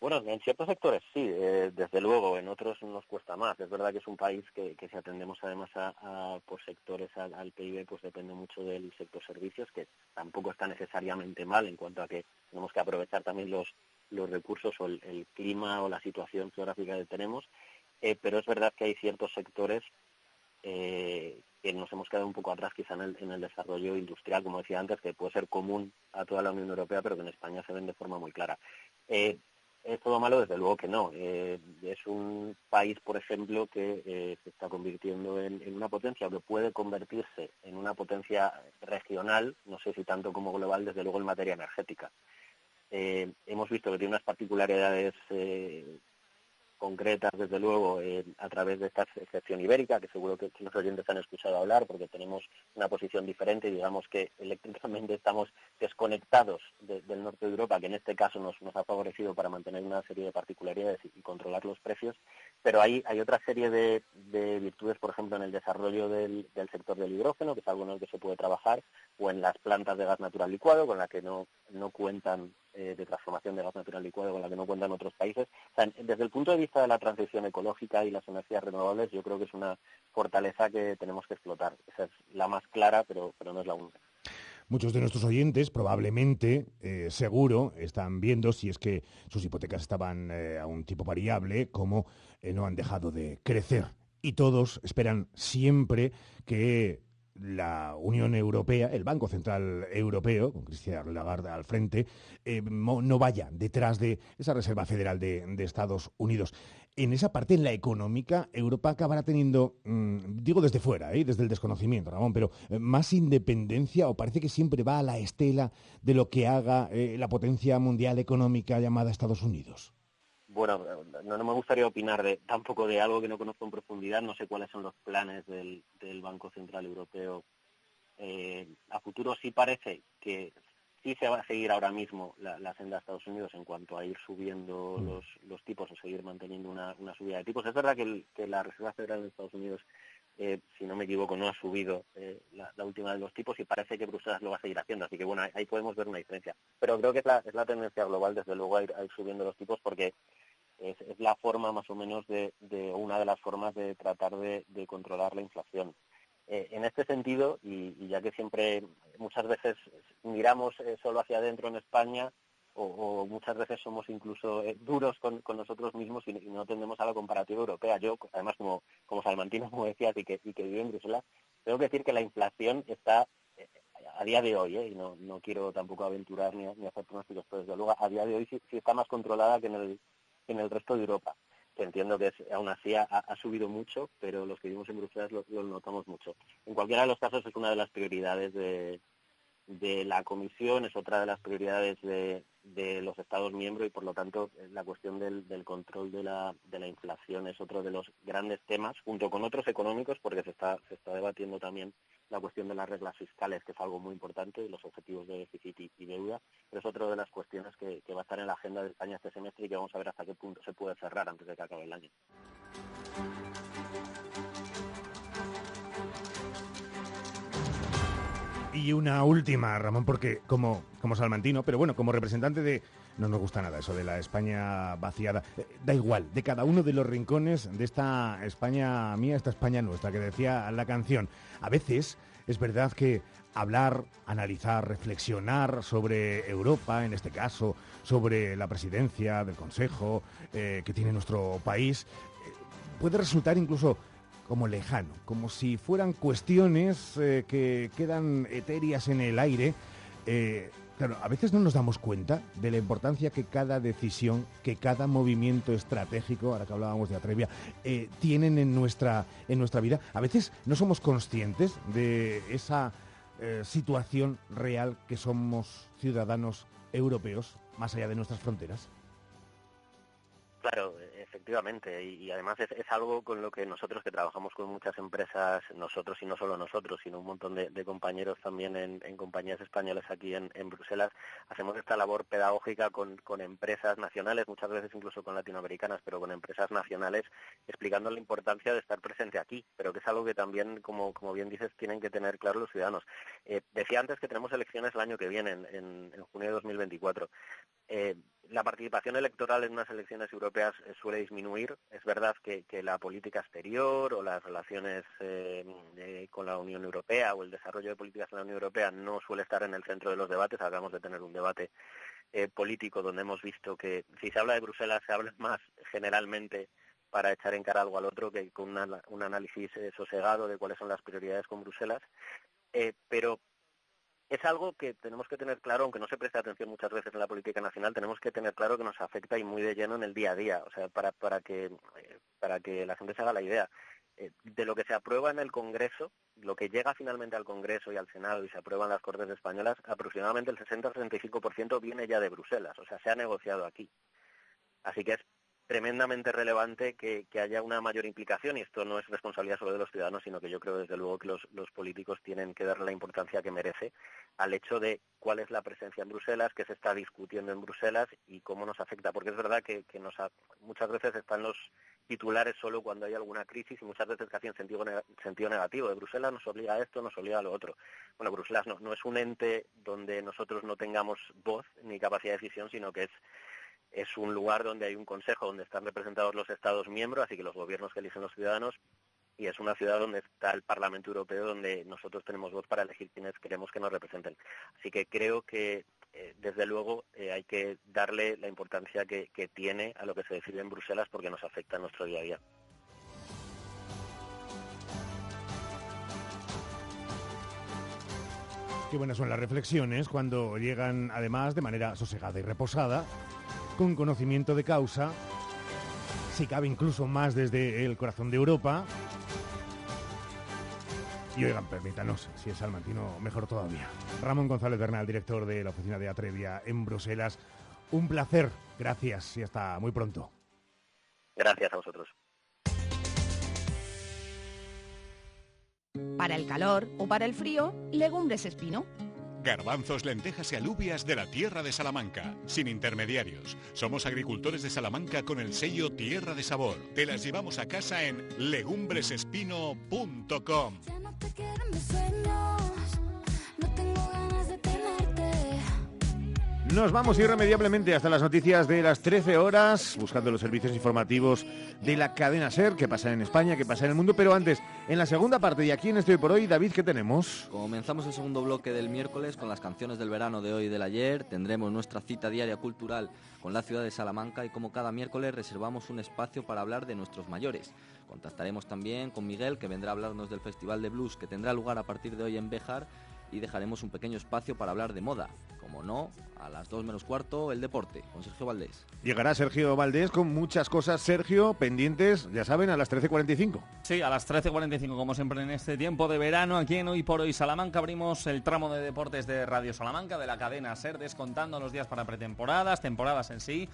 Speaker 19: Bueno, en ciertos sectores sí, desde luego, en otros nos cuesta más. Es verdad que es un país que, que si atendemos además a, por sectores al, PIB, pues depende mucho del sector servicios, que tampoco está necesariamente mal en cuanto a que tenemos que aprovechar también los, los recursos o el, clima o la situación geográfica que tenemos. Eh, pero es verdad que hay ciertos sectores eh, que nos hemos quedado un poco atrás quizá en el, en el desarrollo industrial, como decía antes, que puede ser común a toda la Unión Europea, pero que en España se ven de forma muy clara. Eh, ¿Es todo malo? Desde luego que no. Es un país, por ejemplo, que se está convirtiendo en, una potencia que puede convertirse en una potencia regional, no sé si tanto como global, desde luego en materia energética. Eh, hemos visto que tiene unas particularidades eh, concretas, desde luego, a través de esta excepción ibérica, que seguro que, los oyentes han escuchado hablar, porque tenemos una posición diferente, digamos que eléctricamente estamos desconectados de, del norte de Europa, que en este caso nos, nos, ha favorecido para mantener una serie de particularidades y, y controlar los precios, pero hay, hay otra serie de, de, virtudes, por ejemplo, en el desarrollo del, del, sector del hidrógeno, que es algo en el que se puede trabajar, o en las plantas de gas natural licuado, con la que no, no cuentan eh, de transformación de gas natural licuado, con la que no cuentan otros países. Desde el punto de vista de la transición ecológica y las energías renovables, yo creo que es una fortaleza que tenemos que explotar. Esa es la más clara, pero, pero no es la única.
Speaker 2: Muchos de nuestros oyentes probablemente, eh, seguro, están viendo si es que sus hipotecas estaban eh, a un tipo variable, como eh, no han dejado de crecer. Y todos esperan siempre que la Unión Europea, el Banco Central Europeo, con Cristian Lagarde al frente, eh, no vaya detrás de esa Reserva Federal de, Estados Unidos. En esa parte, en la económica, Europa acabará teniendo, mmm, digo desde fuera, ¿eh? desde el desconocimiento, Ramón, pero eh, más independencia o parece que siempre va a la estela de lo que haga la potencia mundial económica llamada Estados Unidos
Speaker 19: bueno, no, no, me gustaría opinar de, tampoco de algo que no conozco en profundidad. No sé cuáles son los planes del, del Banco Central Europeo. Eh, a futuro sí parece que sí se va a seguir ahora mismo la, la senda de Estados Unidos en cuanto a ir subiendo mm. los, los tipos o seguir manteniendo una, una subida de tipos. Es verdad que, el, que la Reserva Federal de Estados Unidos, eh, si no me equivoco, no ha subido eh, la, última de los tipos y parece que Bruselas lo va a seguir haciendo. Así que bueno, ahí, podemos ver una diferencia. Pero creo que es la, es la tendencia global, desde luego, a ir, subiendo los tipos porque es, es, la forma más o menos de, de, una de las formas de tratar de, de controlar la inflación. Eh, en este sentido, y, y, ya que siempre muchas veces miramos eh, solo hacia adentro en España, o, o muchas veces somos incluso eh, duros con, con, nosotros mismos y, no tendemos a la comparativa europea. Yo, además, como, como salmantino, como decías, y que, y que vive en Bruselas, tengo que decir que la inflación está eh, a día de hoy, ¿eh? y no, no quiero tampoco aventurar ni, ni hacer pronósticos, pero desde luego a día de hoy sí, sí está más controlada que en el, en el resto de Europa, que entiendo que es, aún así ha, ha, subido mucho, pero los que vivimos en Bruselas lo, lo, notamos mucho. En cualquiera de los casos es una de las prioridades de, de la Comisión, es otra de las prioridades de, de los Estados miembros y por lo tanto la cuestión del, del control de la, de la inflación es otro de los grandes temas, junto con otros económicos, porque se está, se está debatiendo también la cuestión de las reglas fiscales, que es algo muy importante, y los objetivos de déficit y, y deuda, pero es otra de las cuestiones que, Y
Speaker 2: una última, Ramón, porque como, como salmantino, pero bueno, como representante de... No nos gusta nada eso de la España vaciada. Eh, da igual, de cada uno de los rincones de esta España mía, esta España nuestra, que decía la canción. A veces es verdad que hablar, analizar, reflexionar sobre Europa, en este caso, sobre la presidencia del Consejo eh, que tiene nuestro país, eh, puede resultar incluso como lejano, como si fueran cuestiones eh, que quedan etéreas en el aire. Eh, a veces no nos damos cuenta de la importancia que cada decisión, que cada movimiento estratégico, ahora que hablábamos de Atrevia, eh, tienen en nuestra, en nuestra vida. A veces no somos conscientes de esa eh, situación real que somos ciudadanos europeos, más allá de nuestras fronteras.
Speaker 19: Claro, efectivamente, y, además es, es, algo con lo que nosotros que trabajamos con muchas empresas, nosotros y no solo nosotros, sino un montón de, compañeros también en, compañías españolas aquí en, en, Bruselas, hacemos esta labor pedagógica con, con, empresas nacionales, muchas veces incluso con latinoamericanas, pero con empresas nacionales, explicando la importancia de estar presente aquí, pero que es algo que también, como, como bien dices, tienen que tener claro los ciudadanos. Eh, decía antes que tenemos elecciones el año que viene, en, en, en junio de 2024. Eh, la participación electoral en unas elecciones europeas eh, suele disminuir. Es verdad que, la política exterior o las relaciones eh, eh, con la Unión Europea o el desarrollo de políticas en la Unión Europea no suele estar en el centro de los debates. Acabamos de tener un debate eh, político donde hemos visto que si se habla de Bruselas se habla más generalmente para echar en cara algo al otro que con una, un análisis sosegado de cuáles son las prioridades con Bruselas. pero es algo que tenemos que tener claro, aunque no se preste atención muchas veces en la política nacional, tenemos que tener claro que nos afecta y muy de lleno en el día a día, o sea, para, para, que, para que la gente se haga la idea. Eh, de lo que se aprueba en el Congreso, lo que llega finalmente al Congreso y al Senado y se aprueba en las Cortes Españolas, aproximadamente el 60-35% viene ya de Bruselas, o sea, se ha negociado aquí. Así que es tremendamente relevante que, haya una mayor implicación y esto no es responsabilidad solo de los ciudadanos, sino que yo creo desde luego que los, políticos tienen que darle la importancia que merece al hecho de cuál es la presencia en Bruselas, qué se está discutiendo en Bruselas y cómo nos afecta, porque es verdad que, que nos ha, muchas veces están los titulares solo cuando hay alguna crisis y muchas veces casi en sentido, sentido negativo. De Bruselas nos obliga a esto, nos obliga a lo otro. Bueno, Bruselas no, no es un ente donde nosotros no tengamos voz ni capacidad de decisión, sino que es es un lugar donde hay un consejo donde están representados los Estados miembros, así que los gobiernos que eligen los ciudadanos, y es una ciudad donde está el Parlamento Europeo, donde nosotros tenemos voz para elegir quienes queremos que nos representen. Así que creo que, eh, desde luego, eh, hay que darle la importancia que, que tiene a lo que se decide en Bruselas porque nos afecta en nuestro día a día.
Speaker 2: Qué buenas son las reflexiones cuando llegan, además, de manera sosegada y reposada, con conocimiento de causa, si cabe incluso más desde el corazón de Europa. Y oigan, permítanos, si es salmantino, mejor todavía. Ramón González Bernal, director de la oficina de Atrevia en Bruselas. Un placer, gracias y hasta muy pronto.
Speaker 19: Gracias a vosotros.
Speaker 21: Para el calor o para el frío, legumbres espino.
Speaker 22: Garbanzos, lentejas y alubias de la tierra de Salamanca, sin intermediarios. Somos agricultores de Salamanca con el sello Tierra de Sabor. Te las llevamos a casa en legumbresespino.com.
Speaker 2: Nos vamos irremediablemente hasta las noticias de las 13 horas, buscando los servicios informativos de la cadena SER, que pasa en España, que pasa en el mundo. Pero antes, en la segunda parte, y aquí en Estoy por Hoy, David, ¿qué tenemos?
Speaker 23: Comenzamos el segundo bloque del miércoles con las canciones del verano de hoy y del ayer. Tendremos nuestra cita diaria cultural con la ciudad de Salamanca y como cada miércoles reservamos un espacio para hablar de nuestros mayores. Contactaremos también con Miguel, que vendrá a hablarnos del Festival de Blues que tendrá lugar a partir de hoy en Béjar y dejaremos un pequeño espacio para hablar de moda. Como no, a las 2 menos cuarto, el deporte, con Sergio Valdés.
Speaker 2: Llegará Sergio Valdés con muchas cosas. Sergio, pendientes, ya saben, a las 13.45.
Speaker 24: Sí, a las 13.45, como siempre en este tiempo de verano, aquí en Hoy por Hoy Salamanca abrimos el tramo de deportes de Radio Salamanca, de la cadena SER, descontando los días para pretemporadas, temporadas en sí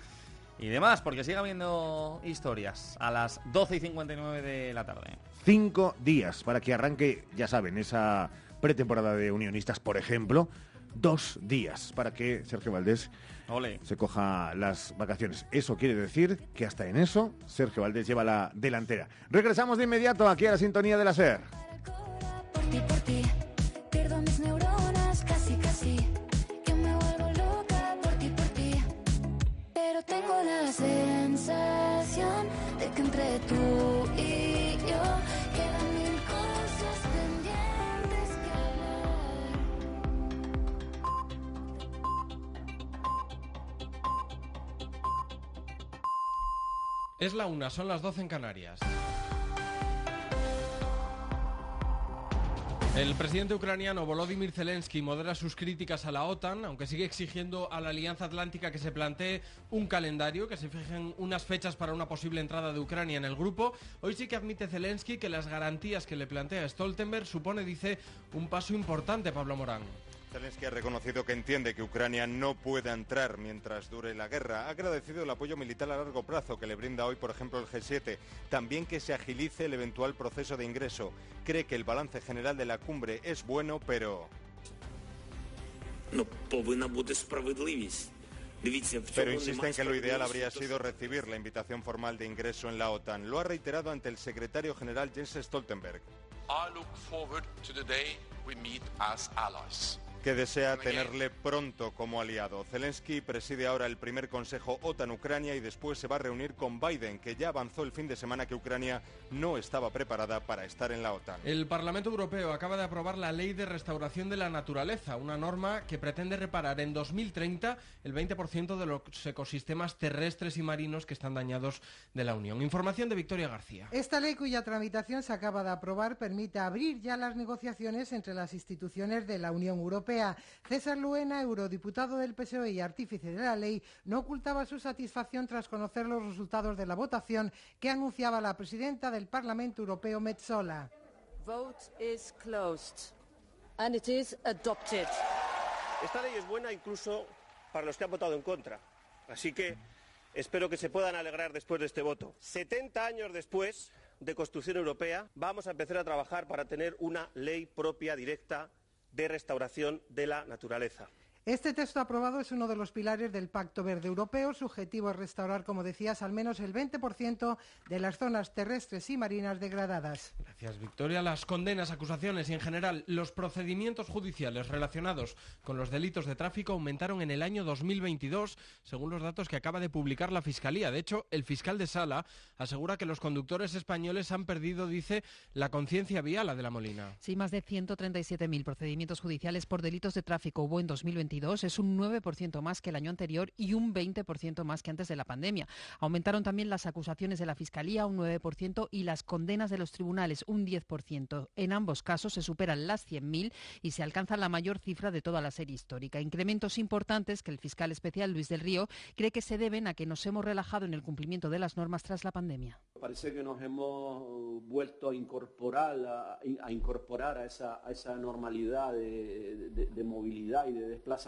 Speaker 24: y demás, porque sigue habiendo historias a las 12 y 59 de la tarde.
Speaker 2: Cinco días para que arranque, ya saben, esa pretemporada de unionistas, por ejemplo. Dos días para que Sergio Valdés
Speaker 24: Ole.
Speaker 2: se coja las vacaciones. Eso quiere decir que hasta en eso Sergio Valdés lleva la delantera. Regresamos de inmediato aquí a la sintonía de la SER.
Speaker 15: Tengo la sensación de que entre tú
Speaker 25: Es la una, son las 12 en Canarias. El presidente ucraniano Volodymyr Zelensky modera sus críticas a la OTAN, aunque sigue exigiendo a la Alianza Atlántica que se plantee un calendario, que se fijen unas fechas para una posible entrada de Ucrania en el grupo. Hoy sí que admite Zelensky que las garantías que le plantea Stoltenberg supone, dice, un paso importante, Pablo Morán.
Speaker 26: Zelensky ha reconocido que entiende que Ucrania no pueda entrar mientras dure la guerra. Ha agradecido el apoyo militar a largo plazo que le brinda hoy, por ejemplo, el G7. También que se agilice el eventual proceso de ingreso. Cree que el balance general de la cumbre es bueno, pero... Pero insiste en que lo ideal habría sido recibir la invitación formal de ingreso en la OTAN. Lo ha reiterado ante el secretario general Jens Stoltenberg.
Speaker 27: I look forward to the day we meet as allies.
Speaker 26: Que desea tenerle pronto como aliado. Zelensky preside ahora el primer Consejo OTAN-Ucrania y después se va a reunir con Biden, que ya avanzó el fin de semana que Ucrania no estaba preparada para estar en la OTAN.
Speaker 25: El Parlamento Europeo acaba de aprobar la Ley de Restauración de la Naturaleza, una norma que pretende reparar en 2030 el 20% de los ecosistemas terrestres y marinos que están dañados de la Unión. Información de Victoria García.
Speaker 28: Esta ley cuya tramitación se acaba de aprobar permite abrir ya las negociaciones entre las instituciones de la Unión Europea. César Luena, eurodiputado del PSOE y artífice de la ley, no ocultaba su satisfacción tras conocer los resultados de la votación que anunciaba la presidenta del Parlamento Europeo, Metsola.
Speaker 29: Vote is closed. And it is adopted.
Speaker 30: Esta ley es buena incluso para los que han votado en contra. Así que espero que se puedan alegrar después de este voto. 70 años después de construcción europea, vamos a empezar a trabajar para tener una ley propia directa de restauración de la naturaleza.
Speaker 28: Este texto aprobado es uno de los pilares del Pacto Verde Europeo. Su objetivo es restaurar, como decías, al menos el 20% de las zonas terrestres y marinas degradadas.
Speaker 25: Gracias, Victoria. Las condenas, acusaciones y, en general, los procedimientos judiciales relacionados con los delitos de tráfico aumentaron en el año 2022, según los datos que acaba de publicar la Fiscalía. De hecho, el fiscal de Sala asegura que los conductores españoles han perdido, dice, la conciencia vial, la de la Molina.
Speaker 31: Sí, más de 137.000 procedimientos judiciales por delitos de tráfico hubo en 2022. Es un 9% más que el año anterior y un 20% más que antes de la pandemia. Aumentaron también las acusaciones de la Fiscalía un 9% y las condenas de los tribunales un 10%. En ambos casos se superan las 100.000 y se alcanza la mayor cifra de toda la serie histórica. Incrementos importantes que el fiscal especial Luis del Río cree que se deben a que nos hemos relajado en el cumplimiento de las normas tras la pandemia.
Speaker 32: Parece que nos hemos vuelto a incorporar a, esa, normalidad de, de, movilidad y de desplazamiento,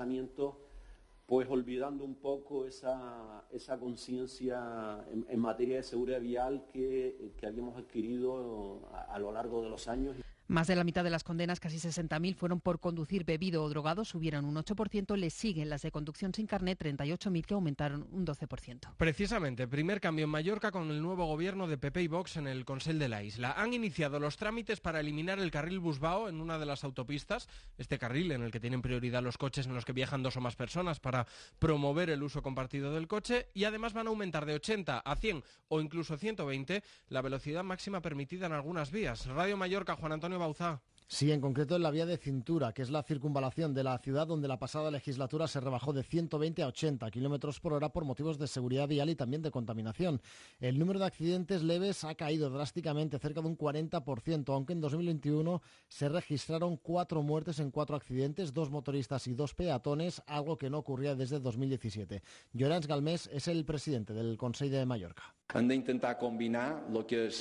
Speaker 32: pues olvidando un poco esa, esa conciencia en, materia de seguridad vial que, que habíamos adquirido a lo largo de los años.
Speaker 31: Más de la mitad de las condenas, casi 60.000, fueron por conducir bebido o drogado, subieron un 8%, le siguen las de conducción sin carnet, 38.000, que aumentaron un 12%.
Speaker 25: Precisamente, primer cambio en Mallorca con el nuevo gobierno de PP y Vox en el Consell de la isla. Han iniciado los trámites para eliminar el carril Busbao en una de las autopistas, este carril en el que tienen prioridad los coches en los que viajan dos o más personas para promover el uso compartido del coche y además van a aumentar de 80 a 100 o incluso 120 la velocidad máxima permitida en algunas vías. Radio Mallorca, Juan Antonio Bauzá.
Speaker 33: Sí, en concreto en la vía de cintura, que es la circunvalación de la ciudad donde la pasada legislatura se rebajó de 120 a 80 kilómetros por hora por motivos de seguridad vial y también de contaminación. El número de accidentes leves ha caído drásticamente, cerca de un 40%, aunque en 2021 se registraron cuatro muertes en cuatro accidentes, dos motoristas y dos peatones, algo que no ocurría desde 2017. Llorens Galmés es el presidente del Consejo de Mallorca.
Speaker 34: Han d'intentar combinar lo que és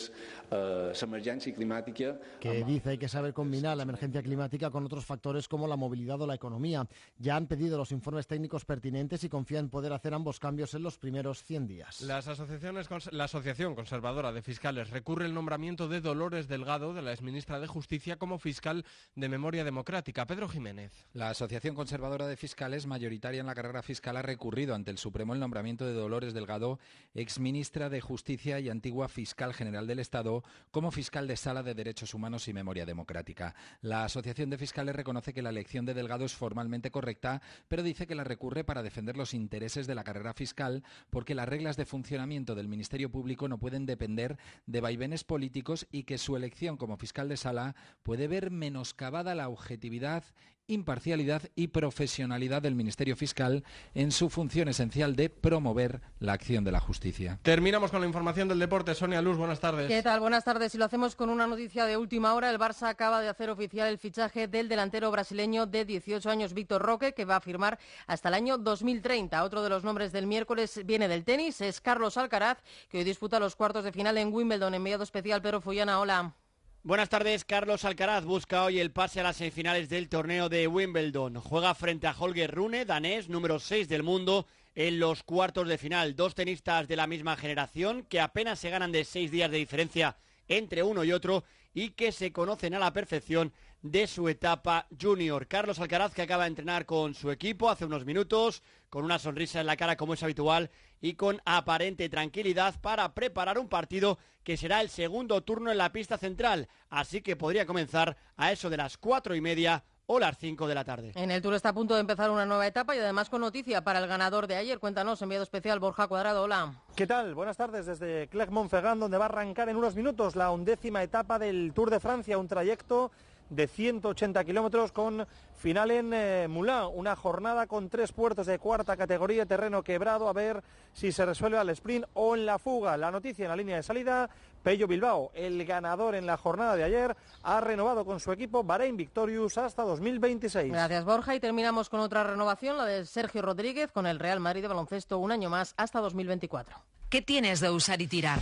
Speaker 34: eh, l'emergència climàtica...
Speaker 33: Que dice hay que saber combinar la emergencia climática con otros factores como la movilidad o la economía. Ya han pedido los informes técnicos pertinentes y confían en poder hacer ambos cambios en los primeros 100 días.
Speaker 25: Las asociaciones, la Asociación Conservadora de Fiscales recurre el nombramiento de Dolores Delgado, de la exministra de Justicia, como fiscal de Memoria Democrática. Pedro Jiménez.
Speaker 35: La Asociación Conservadora de Fiscales, mayoritaria en la carrera fiscal, ha recurrido ante el Supremo el nombramiento de Dolores Delgado, exministra de Justicia y antigua fiscal general del Estado, como fiscal de Sala de Derechos Humanos y Memoria Democrática. La Asociación de Fiscales reconoce que la elección de Delgado es formalmente correcta, pero dice que la recurre para defender los intereses de la carrera fiscal porque las reglas de funcionamiento del Ministerio Público no pueden depender de vaivenes políticos y que su elección como fiscal de sala puede ver menoscabada la objetividad imparcialidad y profesionalidad del Ministerio Fiscal en su función esencial de promover la acción de la justicia.
Speaker 25: Terminamos con la información del deporte. Sonia Luz, buenas tardes.
Speaker 36: ¿Qué tal? Buenas tardes. Y lo hacemos con una noticia de última hora. El Barça acaba de hacer oficial el fichaje del delantero brasileño de 18 años, Víctor Roque, que va a firmar hasta el año 2030. Otro de los nombres del miércoles viene del tenis, es Carlos Alcaraz, que hoy disputa los cuartos de final en Wimbledon. Enviado especial, Pedro Fullana. Hola.
Speaker 37: Buenas tardes, Carlos Alcaraz busca hoy el pase a las semifinales del torneo de Wimbledon. Juega frente a Holger Rune, danés, número 6 del mundo, en los cuartos de final. Dos tenistas de la misma generación que apenas se ganan de seis días de diferencia entre uno y otro y que se conocen a la perfección de su etapa junior. Carlos Alcaraz que acaba de entrenar con su equipo hace unos minutos, con una sonrisa en la cara como es habitual y con aparente tranquilidad para preparar un partido que será el segundo turno en la pista central, así que podría comenzar a eso de las cuatro y media o las 5 de la tarde.
Speaker 36: En el Tour está a punto de empezar una nueva etapa y además con noticia para el ganador de ayer. Cuéntanos, enviado especial Borja Cuadrado. Hola.
Speaker 38: ¿Qué tal? Buenas tardes desde Clermont-Ferrand, donde va a arrancar en unos minutos la undécima etapa del Tour de Francia, un trayecto de 180 kilómetros con final en eh, Moulin, una jornada con tres puertos de cuarta categoría, terreno quebrado, a ver si se resuelve al sprint o en la fuga. La noticia en la línea de salida, Pello Bilbao, el ganador en la jornada de ayer, ha renovado con su equipo Bahrein Victorious hasta 2026.
Speaker 36: Gracias Borja y terminamos con otra renovación, la de Sergio Rodríguez con el Real Madrid de baloncesto un año más hasta 2024.
Speaker 39: ¿Qué tienes de usar y tirar?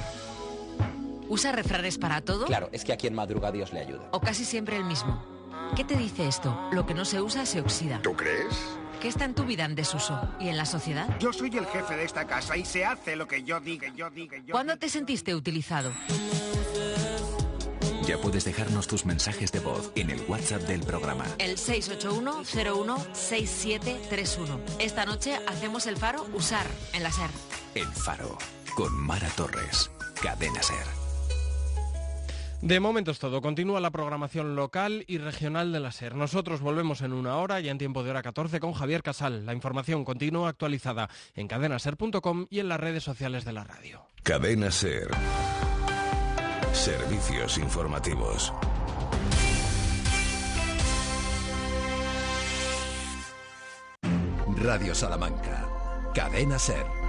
Speaker 39: ¿Usa refranes para todo?
Speaker 40: Claro, es que a quien madruga Dios le ayuda.
Speaker 39: ¿O casi siempre el mismo? ¿Qué te dice esto? Lo que no se usa se oxida.
Speaker 41: ¿Tú crees?
Speaker 39: ¿Qué está en tu vida en desuso? ¿Y en la sociedad?
Speaker 41: Yo soy el jefe de esta casa y se hace lo que yo diga, yo diga, yo
Speaker 39: ¿Cuándo te sentiste utilizado?
Speaker 9: Ya puedes dejarnos tus mensajes de voz en el WhatsApp del programa.
Speaker 39: El 681-016731. Esta noche hacemos el faro usar en la SER.
Speaker 9: El faro con Mara Torres. Cadena SER.
Speaker 25: De momento es todo. Continúa la programación local y regional de la SER. Nosotros volvemos en una hora, ya en tiempo de hora 14, con Javier Casal. La información continúa actualizada en cadenaser.com y en las redes sociales de la radio.
Speaker 9: Cadena SER. Servicios informativos. Radio Salamanca. Cadena SER.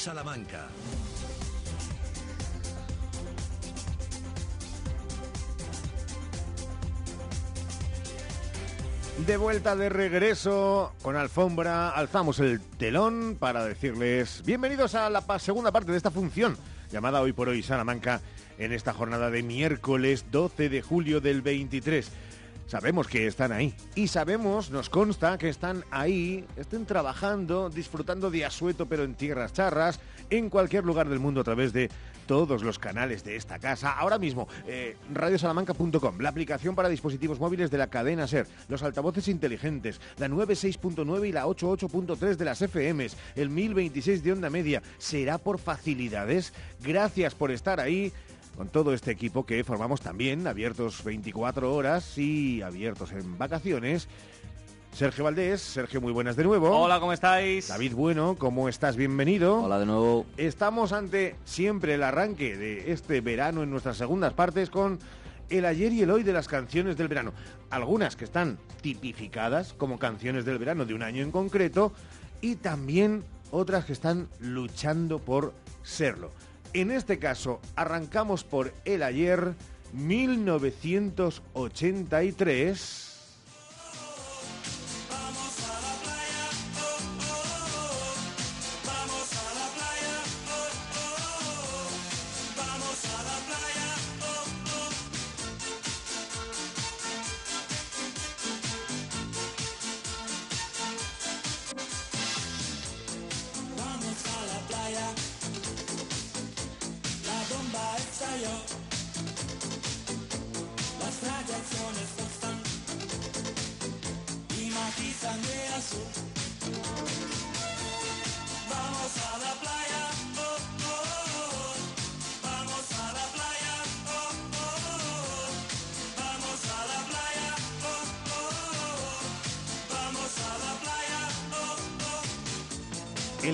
Speaker 1: Salamanca.
Speaker 2: De vuelta de regreso con alfombra, alzamos el telón para decirles bienvenidos a la segunda parte de esta función llamada Hoy por Hoy Salamanca en esta jornada de miércoles 12 de julio del 23. Sabemos que están ahí y sabemos, nos consta que están ahí, estén trabajando, disfrutando de asueto pero en tierras charras, en cualquier lugar del mundo a través de todos los canales de esta casa. Ahora mismo, eh, radiosalamanca.com, la aplicación para dispositivos móviles de la cadena SER, los altavoces inteligentes, la 96.9 y la 88.3 de las FMs, el 1026 de onda media. ¿Será por facilidades? Gracias por estar ahí con todo este equipo que formamos también, abiertos 24 horas y abiertos en vacaciones, Sergio Valdés. Sergio, muy buenas de nuevo.
Speaker 3: Hola, ¿cómo estáis?
Speaker 2: David Bueno, ¿cómo estás? Bienvenido.
Speaker 4: Hola de nuevo.
Speaker 2: Estamos ante siempre el arranque de este verano en nuestras segundas partes con el ayer y el hoy de las canciones del verano. Algunas que están tipificadas como canciones del verano de un año en concreto y también otras que están luchando por serlo. En este caso, arrancamos por el ayer 1983.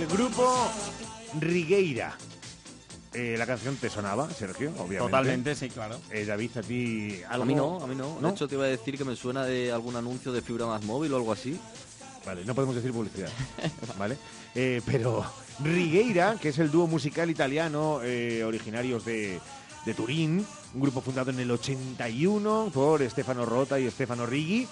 Speaker 2: El grupo Rigueira. Eh, la canción te sonaba, Sergio, obviamente.
Speaker 3: Totalmente, sí, claro.
Speaker 2: Eh, David, a ti algo.
Speaker 4: A mí no, a mí no. De hecho, te iba a decir que me suena de algún anuncio de fibra más móvil o algo así.
Speaker 2: Vale, no podemos decir publicidad, ¿vale? Eh, pero Rigueira, que es el dúo musical italiano eh, originarios de, de Turín, un grupo fundado en el 81 por Stefano Rota y Stefano Righi,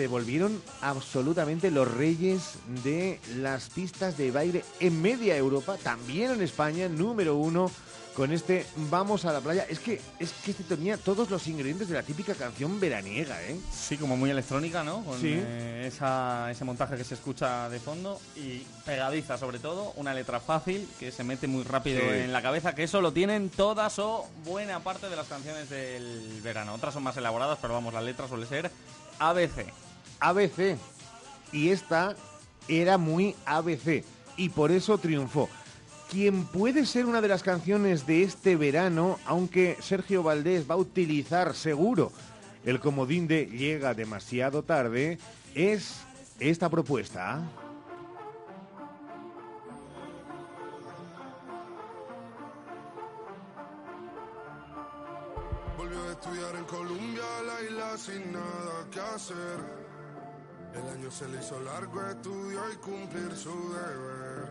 Speaker 2: se volvieron absolutamente los reyes de las pistas de baile en media Europa, también en España, número uno con este Vamos a la playa. Es que es que este tenía todos los ingredientes de la típica canción veraniega, ¿eh?
Speaker 3: Sí, como muy electrónica, ¿no? Con
Speaker 2: Sí.
Speaker 3: eh, esa- ese montaje que se escucha de fondo y pegadiza sobre todo, una letra fácil que se mete muy rápido
Speaker 2: Sí.
Speaker 3: en la cabeza, que eso lo tienen todas o buena parte de las canciones del verano. Otras son más elaboradas, pero vamos, la letra suele ser ABC.
Speaker 2: ABC. Y esta era muy ABC. Y por eso triunfó. Quien puede ser una de las canciones de este verano, aunque Sergio Valdés va a utilizar seguro el comodín de llega demasiado tarde, es esta propuesta.
Speaker 42: Volvió a estudiar en Colombia, la isla sin nada que hacer. El año se le hizo largo, estudió y cumplir su deber.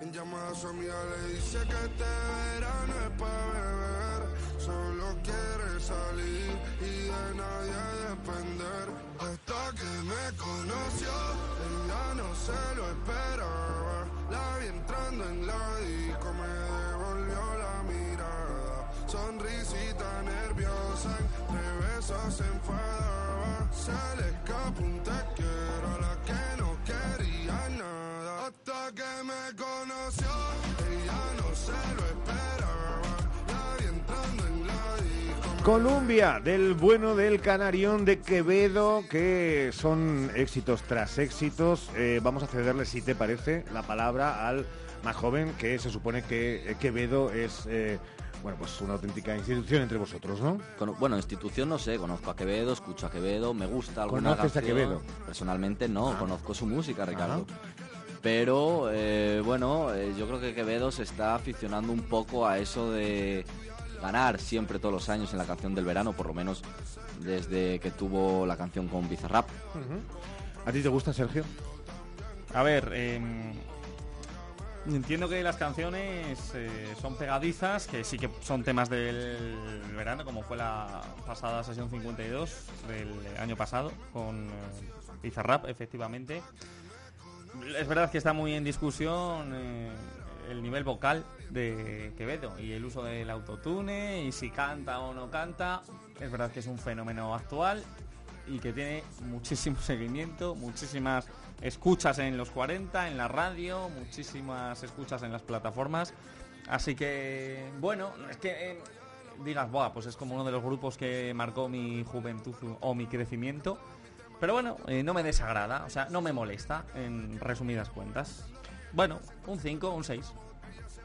Speaker 42: En llamada a su amiga le dice que este verano es para beber. Solo quiere salir y de nadie depender. Hasta que me conoció, ella no se lo esperaba. La vi entrando en la disco, me devolvió la mirada. Sonrisita nerviosa, entre besos se enfadaba. Se la que no quería nada. Hasta que me conoció, no se lo esperaba. Entrando en la disco.
Speaker 2: Columbia, del bueno del Canarión de Quevedo, que son éxitos tras éxitos. Eh, vamos a cederle, si te parece, la palabra al más joven, que se supone que eh, Quevedo es, eh, bueno, pues una auténtica institución entre vosotros, ¿no?
Speaker 4: Cono- bueno, institución no sé, conozco a Quevedo, escucho a Quevedo, me gusta alguna
Speaker 2: ¿Conoces a
Speaker 4: canción.
Speaker 2: Quevedo?
Speaker 4: Personalmente no,
Speaker 2: Ah.
Speaker 4: conozco su música, Ricardo. Pero eh, bueno, eh, yo creo que Quevedo se está aficionando un poco a eso de ganar siempre todos los años en la canción del verano, por lo menos desde que tuvo la canción con Bizarrap.
Speaker 2: ¿A ti te gusta, Sergio?
Speaker 3: A ver, em, entiendo que las canciones eh, son pegadizas, que sí que son temas del verano, como fue la pasada sesión 52 del año pasado con eh, Bizarrap, efectivamente. Es verdad que está muy en discusión eh, el nivel vocal de Quevedo y el uso del autotune y si canta o no canta. Es verdad que es un fenómeno actual y que tiene muchísimo seguimiento, muchísimas escuchas en los 40, en la radio, muchísimas escuchas en las plataformas. Así que, bueno, es que eh, digas, Buah, pues es como uno de los grupos que marcó mi juventud o mi crecimiento. Pero bueno, eh, no me desagrada, o sea, no me molesta, en resumidas cuentas. Bueno, un 5, un 6.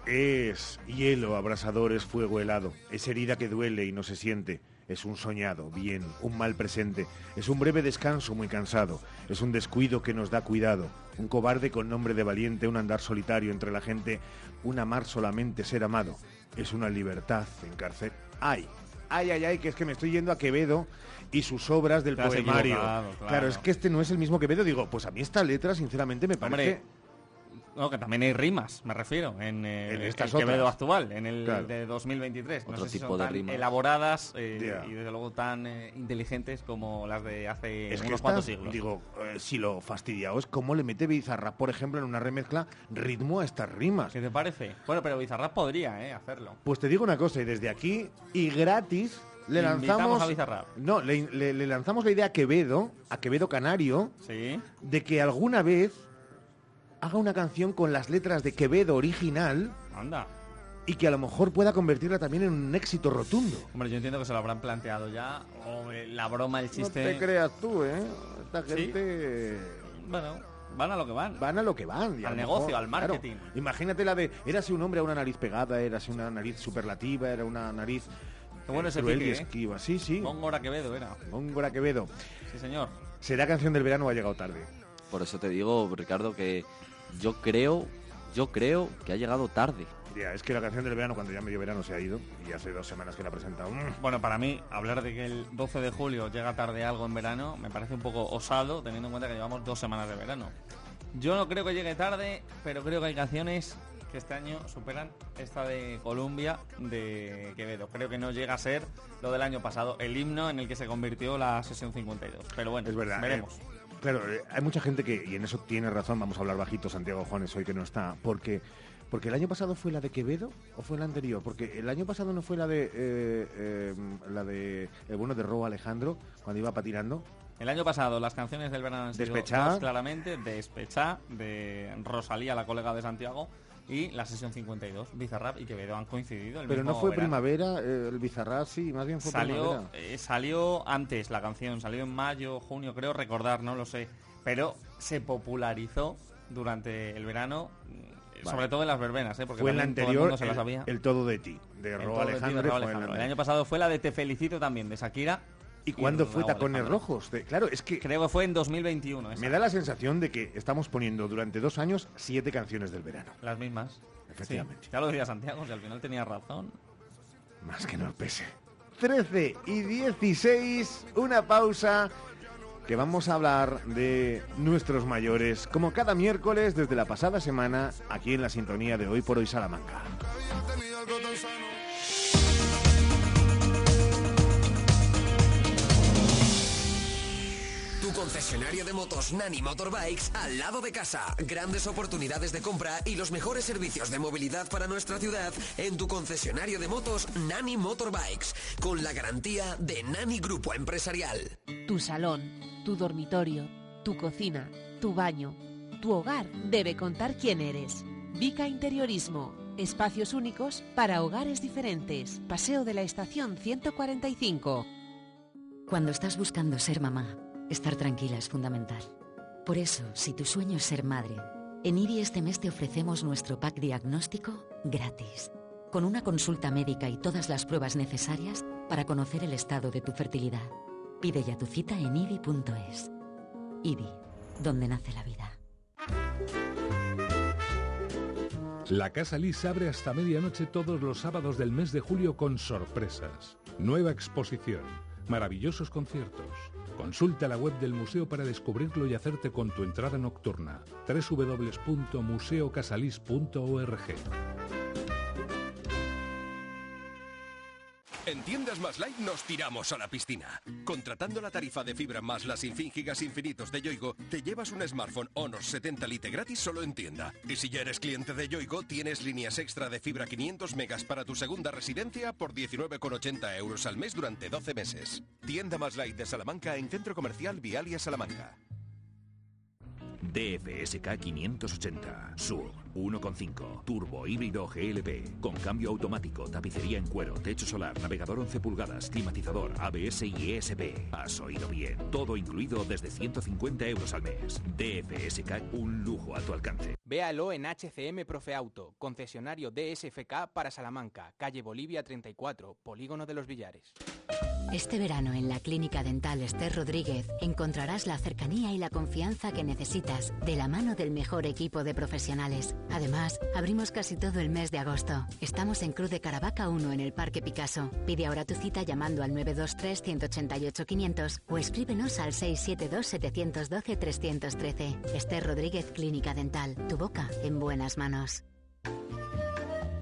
Speaker 2: Es hielo, abrasador, es fuego helado. Es herida que duele y no se siente. Es un soñado, bien, un mal presente. Es un breve descanso muy cansado. Es un descuido que nos da cuidado. Un cobarde con nombre de valiente, un andar solitario entre la gente, un amar solamente ser amado. Es una libertad en cárcel. ¡Ay! ¡Ay, ay, ay! Que es que me estoy yendo a Quevedo y sus obras del poemario. claro.
Speaker 3: claro.
Speaker 2: es que este no es el mismo Quevedo. Digo, pues a mí esta letra, sinceramente, me parece...
Speaker 3: Hombre, no, que también hay rimas, me refiero, en, eh,
Speaker 2: En
Speaker 3: el Quevedo actual, en el
Speaker 2: Claro.
Speaker 3: de 2023. No
Speaker 4: Otro
Speaker 3: sé si
Speaker 4: tipo
Speaker 3: son
Speaker 4: de
Speaker 3: tan
Speaker 4: rimas.
Speaker 3: elaboradas eh, y desde luego tan eh, inteligentes como las de hace
Speaker 2: Es que
Speaker 3: unos
Speaker 2: estas,
Speaker 3: cuantos siglos.
Speaker 2: digo, eh, si lo fastidiado es cómo le mete Bizarra, por ejemplo, en una remezcla, ritmo a estas rimas.
Speaker 3: ¿Qué te parece? Bueno, pero Bizarrap podría eh, hacerlo.
Speaker 2: Pues te digo una cosa, y desde aquí, y gratis, le
Speaker 3: Invitamos
Speaker 2: lanzamos...
Speaker 3: a Bizarrap.
Speaker 2: No, le, le- le lanzamos la idea a Quevedo, a Quevedo Canario,
Speaker 3: Sí.
Speaker 2: de que alguna vez haga una canción con las letras de Quevedo original
Speaker 3: Anda.
Speaker 2: y que a lo mejor pueda convertirla también en un éxito rotundo.
Speaker 3: Hombre, yo entiendo que se lo habrán planteado ya. O eh, la broma, el chiste.
Speaker 2: No te creas tú, ¿eh? Esta
Speaker 3: Sí.
Speaker 2: gente...
Speaker 3: Bueno, van a lo que van.
Speaker 2: Van a lo que van.
Speaker 3: Al negocio,
Speaker 2: mejor,
Speaker 3: al
Speaker 2: claro,
Speaker 3: marketing.
Speaker 2: imagínate la de, érase un hombre a una nariz pegada, érase una nariz superlativa, era una nariz
Speaker 3: Qué bueno
Speaker 2: eh,
Speaker 3: ese
Speaker 2: cruel y
Speaker 3: ¿eh?
Speaker 2: esquiva. Sí, sí.
Speaker 3: Góngora Quevedo era.
Speaker 2: Góngora Quevedo.
Speaker 3: Sí, señor.
Speaker 2: ¿Será canción del verano o ha llegado tarde?
Speaker 4: Por eso te digo, Ricardo, que yo creo, yo creo que ha llegado tarde.
Speaker 2: Ya, es que la canción del verano, cuando ya medio verano se ha ido, y hace dos semanas que la ha presentado. mm,
Speaker 3: Bueno, para mí, hablar de que el 12 de julio llega tarde algo en verano me parece un poco osado, teniendo en cuenta que llevamos dos semanas de verano. Yo no creo que llegue tarde, pero creo que hay canciones que este año superan esta de Columbia de Quevedo. Creo que no llega a ser lo del año pasado, el himno en el que se convirtió la sesión 52. Pero bueno,
Speaker 2: Es verdad.
Speaker 3: veremos.
Speaker 2: eh, claro, eh, hay mucha gente que, y en eso tiene razón, vamos a hablar bajito, Santiago Juanes hoy que no está, porque porque el año pasado fue la de Quevedo o fue la anterior, porque el año pasado no fue la de eh, eh, la de el bueno de Ro Alejandro cuando iba patinando.
Speaker 3: El año pasado las canciones del verano han sido
Speaker 2: Despechá.
Speaker 3: dos, claramente, Despechá, de Rosalía, la colega de Santiago, y la sesión 52, Bizarrap y Quevedo han coincidido. el
Speaker 2: Pero no fue
Speaker 3: verano.
Speaker 2: primavera, eh, el Bizarrap sí, más bien fue
Speaker 3: Salió,
Speaker 2: primavera.
Speaker 3: eh, salió antes la canción, salió en mayo, junio, creo recordar, no lo sé. Pero se popularizó durante el verano, mm,
Speaker 2: Vale.
Speaker 3: sobre todo en las verbenas, ¿eh? porque
Speaker 2: Fue el
Speaker 3: también todo el
Speaker 2: anterior,
Speaker 3: mundo se la
Speaker 2: el,
Speaker 3: sabía.
Speaker 2: el todo de ti, de
Speaker 3: El
Speaker 2: Ro
Speaker 3: Todo de ti de
Speaker 2: Alejandro. El
Speaker 3: Alejandro. El
Speaker 2: anterior.
Speaker 3: año pasado fue la de Te felicito también, de Shakira.
Speaker 2: ¿Y cuándo fue Tacones. Rojos? De- claro, es que
Speaker 3: Creo que fue en 2021. esa.
Speaker 2: me da la sensación de que estamos poniendo durante dos años siete canciones del verano.
Speaker 3: Las mismas.
Speaker 2: Efectivamente.
Speaker 3: Sí, ya lo decía Santiago, si al final tenía razón.
Speaker 2: Más que nos pese. 13 y 16, una pausa que vamos a hablar de nuestros mayores, como cada miércoles desde la pasada semana, aquí en la sintonía de Hoy por Hoy Salamanca.
Speaker 43: Concesionario de motos Nani Motorbikes al lado de casa. Grandes oportunidades de compra y los mejores servicios de movilidad para nuestra ciudad en tu concesionario de motos Nani Motorbikes. Con la garantía de Nani Grupo Empresarial.
Speaker 44: Tu salón, tu dormitorio, tu cocina, tu baño, tu hogar debe contar quién eres. Vica Interiorismo. Espacios únicos para hogares diferentes. Paseo de la Estación 145.
Speaker 45: Cuando estás buscando ser mamá, estar tranquila es fundamental. Por eso, si tu sueño es ser madre, en IBI este mes te ofrecemos nuestro pack diagnóstico gratis, con una consulta médica y todas las pruebas necesarias para conocer el estado de tu fertilidad. Pide ya tu cita en IBI.es. IBI, donde nace la vida.
Speaker 46: La Casa Lis abre hasta medianoche todos los sábados del mes de julio con sorpresas. Nueva exposición, maravillosos conciertos. Consulta la web del museo para descubrirlo y hacerte con tu entrada nocturna. www.museocasalis.org.
Speaker 47: En Tiendas Más Light nos tiramos a la piscina. Contratando la tarifa de fibra más las sin gigas infinitos de Yoigo, te llevas un smartphone Honor 70 Lite gratis solo en tienda. Y si ya eres cliente de Yoigo, tienes líneas extra de fibra 500 megas para tu segunda residencia por 19,80 euros al mes durante 12 meses. Tienda Más Light de Salamanca en Centro Comercial Vialia Salamanca.
Speaker 9: DFSK 580 Sur 1.5 Turbo híbrido GLP con cambio automático, tapicería en cuero, techo solar, navegador 11 pulgadas, climatizador, ABS y ESP. Has oído bien. Todo incluido desde 150 euros al mes. DFSK un lujo a tu alcance.
Speaker 48: Véalo en HCM Profeauto, concesionario DSFK para Salamanca, calle Bolivia 34, Polígono de los Villares.
Speaker 45: Este verano en la Clínica Dental Esther Rodríguez encontrarás la cercanía y la confianza que necesitas de la mano del mejor equipo de profesionales. Además, abrimos casi todo el mes de agosto. Estamos en Cruz de Caravaca 1 en el Parque Picasso. Pide ahora tu cita llamando al 923 188 500 o escríbenos al 672 712 313. Esther Rodríguez Clínica Dental. Tu boca en buenas manos.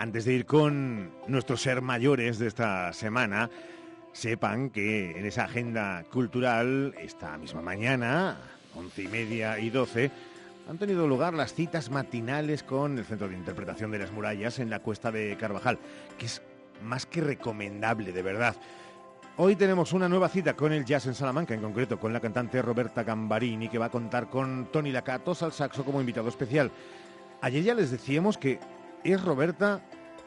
Speaker 2: Antes de ir con nuestros ser mayores de esta semana, sepan que en esa agenda cultural, esta misma mañana, once y media y doce, han tenido lugar las citas matinales con el Centro de Interpretación de las Murallas en la Cuesta de Carvajal, que es más que recomendable, de verdad. Hoy tenemos una nueva cita con el jazz en Salamanca, en concreto con la cantante Roberta Gambarini, que va a contar con Tony Lacatos al saxo como invitado especial. Ayer ya les decíamos que es Roberta,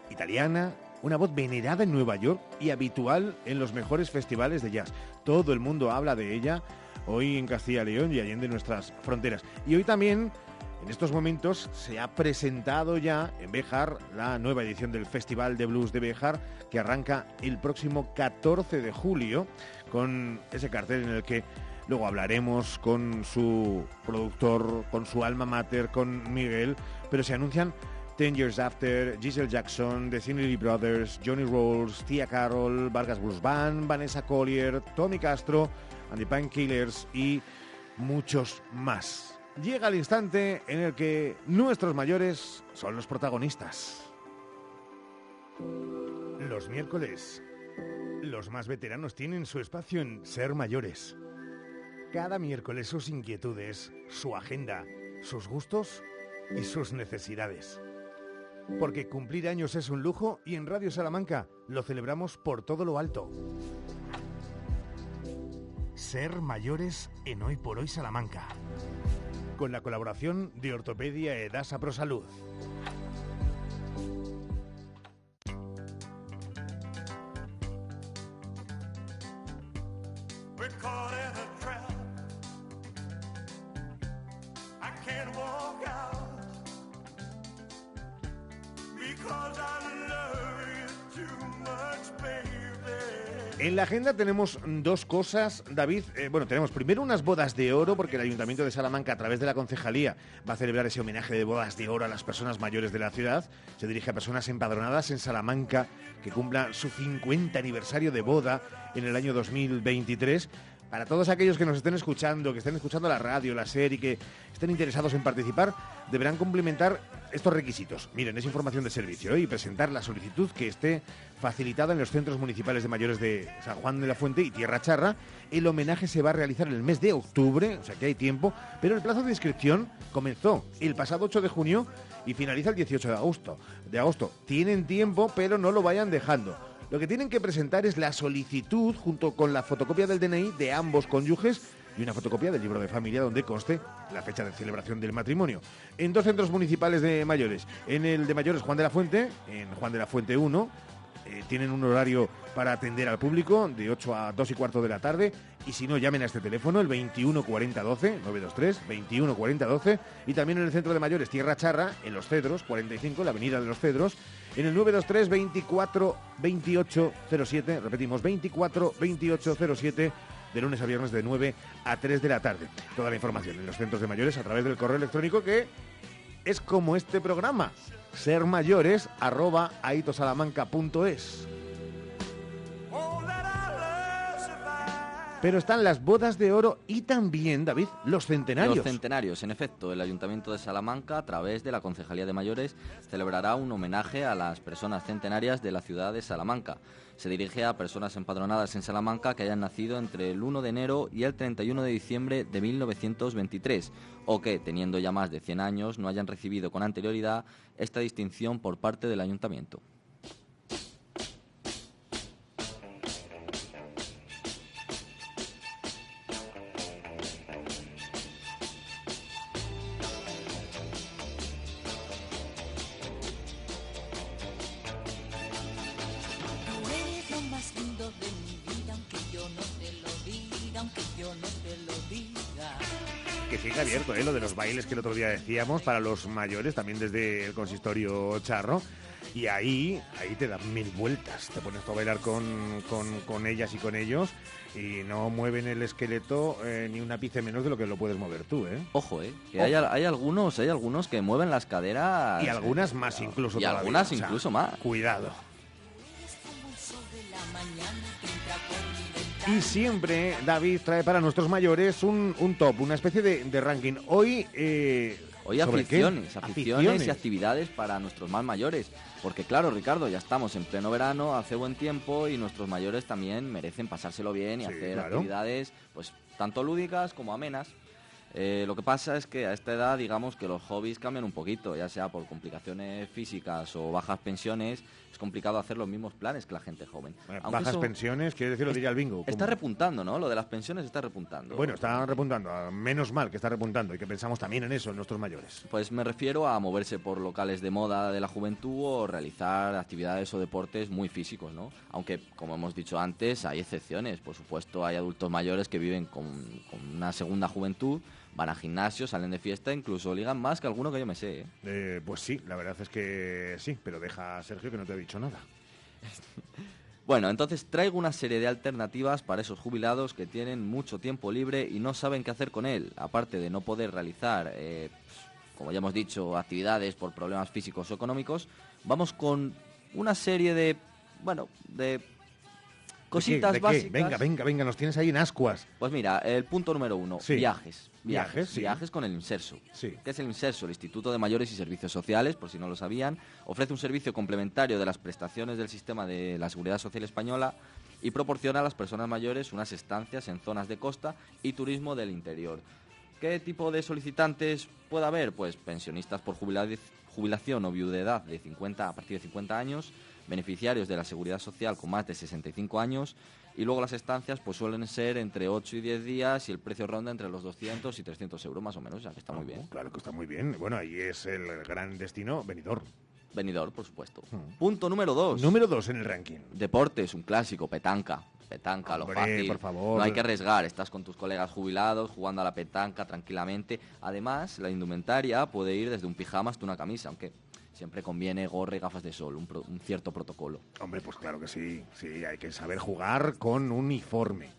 Speaker 2: italiana, una voz venerada en Nueva York y habitual en los mejores festivales de jazz. Todo el mundo habla de ella hoy en Castilla y León y allende nuestras fronteras. Y hoy también, en estos momentos, se ha presentado ya en Béjar la nueva edición del Festival de Blues de Béjar, que arranca el próximo 14 de julio, con ese cartel en el que luego hablaremos con su productor, con su alma mater, con Miguel, pero se anuncian Ten Years After, Giselle Jackson, The Sinley Brothers, Johnny Rolls, Tia Carroll, Vargas Blues Vanessa Collier, Tommy Castro, Andy Painkillers y muchos más. Llega el instante en el que nuestros mayores son los protagonistas. Los miércoles, los más veteranos tienen su espacio en Ser Mayores. Cada miércoles sus inquietudes, su agenda, sus gustos y sus necesidades. Porque cumplir años es un lujo y en Radio Salamanca lo celebramos por todo lo alto. Ser mayores en Hoy por Hoy Salamanca. Con la colaboración de Ortopedia Edasa Prosalud. La agenda tenemos dos cosas, David. Eh, bueno, tenemos primero unas bodas de oro, porque el Ayuntamiento de Salamanca, a través de la concejalía, va a celebrar ese homenaje de bodas de oro a las personas mayores de la ciudad. Se dirige a personas empadronadas en Salamanca que cumplan su 50 aniversario de boda en el año 2023. Para todos aquellos que nos estén escuchando, que estén escuchando la radio, la serie, que estén interesados en participar, deberán cumplimentar estos requisitos. Miren, es información de servicio ¿eh? y presentar la solicitud que esté facilitada en los centros municipales de mayores de San Juan de la Fuente y Tierra Charra. El homenaje se va a realizar en el mes de octubre, o sea que hay tiempo, pero el plazo de inscripción comenzó el pasado 8 de junio y finaliza el 18 de agosto. De agosto. Tienen tiempo, pero no lo vayan dejando. Lo que tienen que presentar es la solicitud junto con la fotocopia del DNI de ambos cónyuges y una fotocopia del libro de familia donde conste la fecha de celebración del matrimonio. En dos centros municipales de mayores. En el de mayores Juan de la Fuente, en Juan de la Fuente 1, eh, tienen un horario para atender al público de 8 a 2 y cuarto de la tarde. Y si no, llamen a este teléfono, el 21 40 12, 923, 21 40 12. Y también en el centro de mayores Tierra Charra, en Los Cedros, 45, la avenida de Los Cedros, en el 923 24 28 07. Repetimos, 24 28 07 de lunes a viernes de 9 a 3 de la tarde. Toda la información en los centros de mayores a través del correo electrónico que es como este programa, sermayores arroba aitosalamanca.es. Pero están las bodas de oro y también, David, los centenarios.
Speaker 4: Los centenarios, en efecto, el Ayuntamiento de Salamanca, a través de la Concejalía de Mayores, celebrará un homenaje a las personas centenarias de la ciudad de Salamanca. Se dirige a personas empadronadas en Salamanca que hayan nacido entre el 1 de enero y el 31 de diciembre de 1923 o que, teniendo ya más de 100 años, no hayan recibido con anterioridad esta distinción por parte del Ayuntamiento.
Speaker 2: ¿Eh? Lo de los bailes que el otro día decíamos para los mayores, también desde el consistorio charro. Y ahí, ahí te dan mil vueltas. Te pones a bailar con, con, con ellas y con ellos y no mueven el esqueleto eh, ni un ápice menos de lo que lo puedes mover tú, ¿eh?
Speaker 4: Ojo, ¿eh? Que hay, hay algunos, hay algunos que mueven las caderas.
Speaker 2: Y algunas más incluso
Speaker 4: Y
Speaker 2: todavía,
Speaker 4: algunas
Speaker 2: o sea,
Speaker 4: incluso más.
Speaker 2: Cuidado. Y siempre David trae para nuestros mayores un, un top, una especie de, de ranking. Hoy, eh,
Speaker 4: Hoy aficiones, aficiones y actividades para nuestros más mayores. Porque claro, Ricardo, ya estamos en pleno verano, hace buen tiempo y nuestros mayores también merecen pasárselo bien y
Speaker 2: Sí,
Speaker 4: hacer
Speaker 2: claro.
Speaker 4: actividades pues tanto lúdicas como amenas. Eh, lo que pasa es que a esta edad, digamos que los hobbies cambian un poquito, ya sea por complicaciones físicas o bajas pensiones, es complicado hacer los mismos planes que la gente joven.
Speaker 2: Bajas
Speaker 4: eso
Speaker 2: pensiones, quiere decir, lo diría el bingo.
Speaker 4: Está repuntando, ¿no? Lo de las pensiones está repuntando.
Speaker 2: Bueno, está repuntando, ah, menos mal que está repuntando y que pensamos también en eso, en nuestros mayores.
Speaker 4: Pues me refiero a moverse por locales de moda de la juventud o realizar actividades o deportes muy físicos, ¿no? Aunque, como hemos dicho antes, hay excepciones. Por supuesto, hay adultos mayores que viven con, con una segunda juventud, van a gimnasio, salen de fiesta, incluso ligan más que alguno que yo me sé. ¿eh?
Speaker 2: Eh, pues sí, la verdad es que sí, pero deja a Sergio que no te ha dicho nada.
Speaker 4: Bueno, entonces traigo una serie de alternativas para esos jubilados que tienen mucho tiempo libre y no saben qué hacer con él, aparte de no poder realizar, eh, como ya hemos dicho, actividades por problemas físicos o económicos. Vamos con una serie de, bueno, de cositas
Speaker 2: ¿De qué? ¿De qué?
Speaker 4: básicas.
Speaker 2: Venga, venga, venga, nos tienes ahí en ascuas.
Speaker 4: Pues mira, el punto número uno,
Speaker 2: Sí.
Speaker 4: viajes.
Speaker 2: Viajes,
Speaker 4: Viajes,
Speaker 2: sí.
Speaker 4: viajes con el INSERSO.
Speaker 2: Sí.
Speaker 4: ¿Qué es el INSERSO? El Instituto de Mayores y Servicios Sociales, por si no lo sabían. Ofrece un servicio complementario de las prestaciones del sistema de la Seguridad Social Española y proporciona a las personas mayores unas estancias en zonas de costa y turismo del interior. ¿Qué tipo de solicitantes puede haber? Pues pensionistas por jubila- jubilación o viudedad de 50 a partir de 50 años, beneficiarios de la Seguridad Social con más de 65 años y luego las estancias pues suelen ser entre 8 y 10 días y el precio ronda entre los 200 y 300 euros más o menos, o sea que está muy bien.
Speaker 2: Claro que está muy bien. Bueno, ahí es el gran destino, Benidorm.
Speaker 4: Venidor, por supuesto. Punto número 2.
Speaker 2: Número 2 en el ranking.
Speaker 4: Deportes, un clásico, petanca. Petanca,
Speaker 2: Hombre,
Speaker 4: lo fácil.
Speaker 2: por favor.
Speaker 4: No hay que arriesgar, estás con tus colegas jubilados jugando a la petanca tranquilamente. Además, la indumentaria puede ir desde un pijama hasta una camisa, aunque siempre conviene gorra y gafas de sol, un, pro- un cierto protocolo.
Speaker 2: Hombre, pues claro que sí. Sí, hay que saber jugar con uniforme.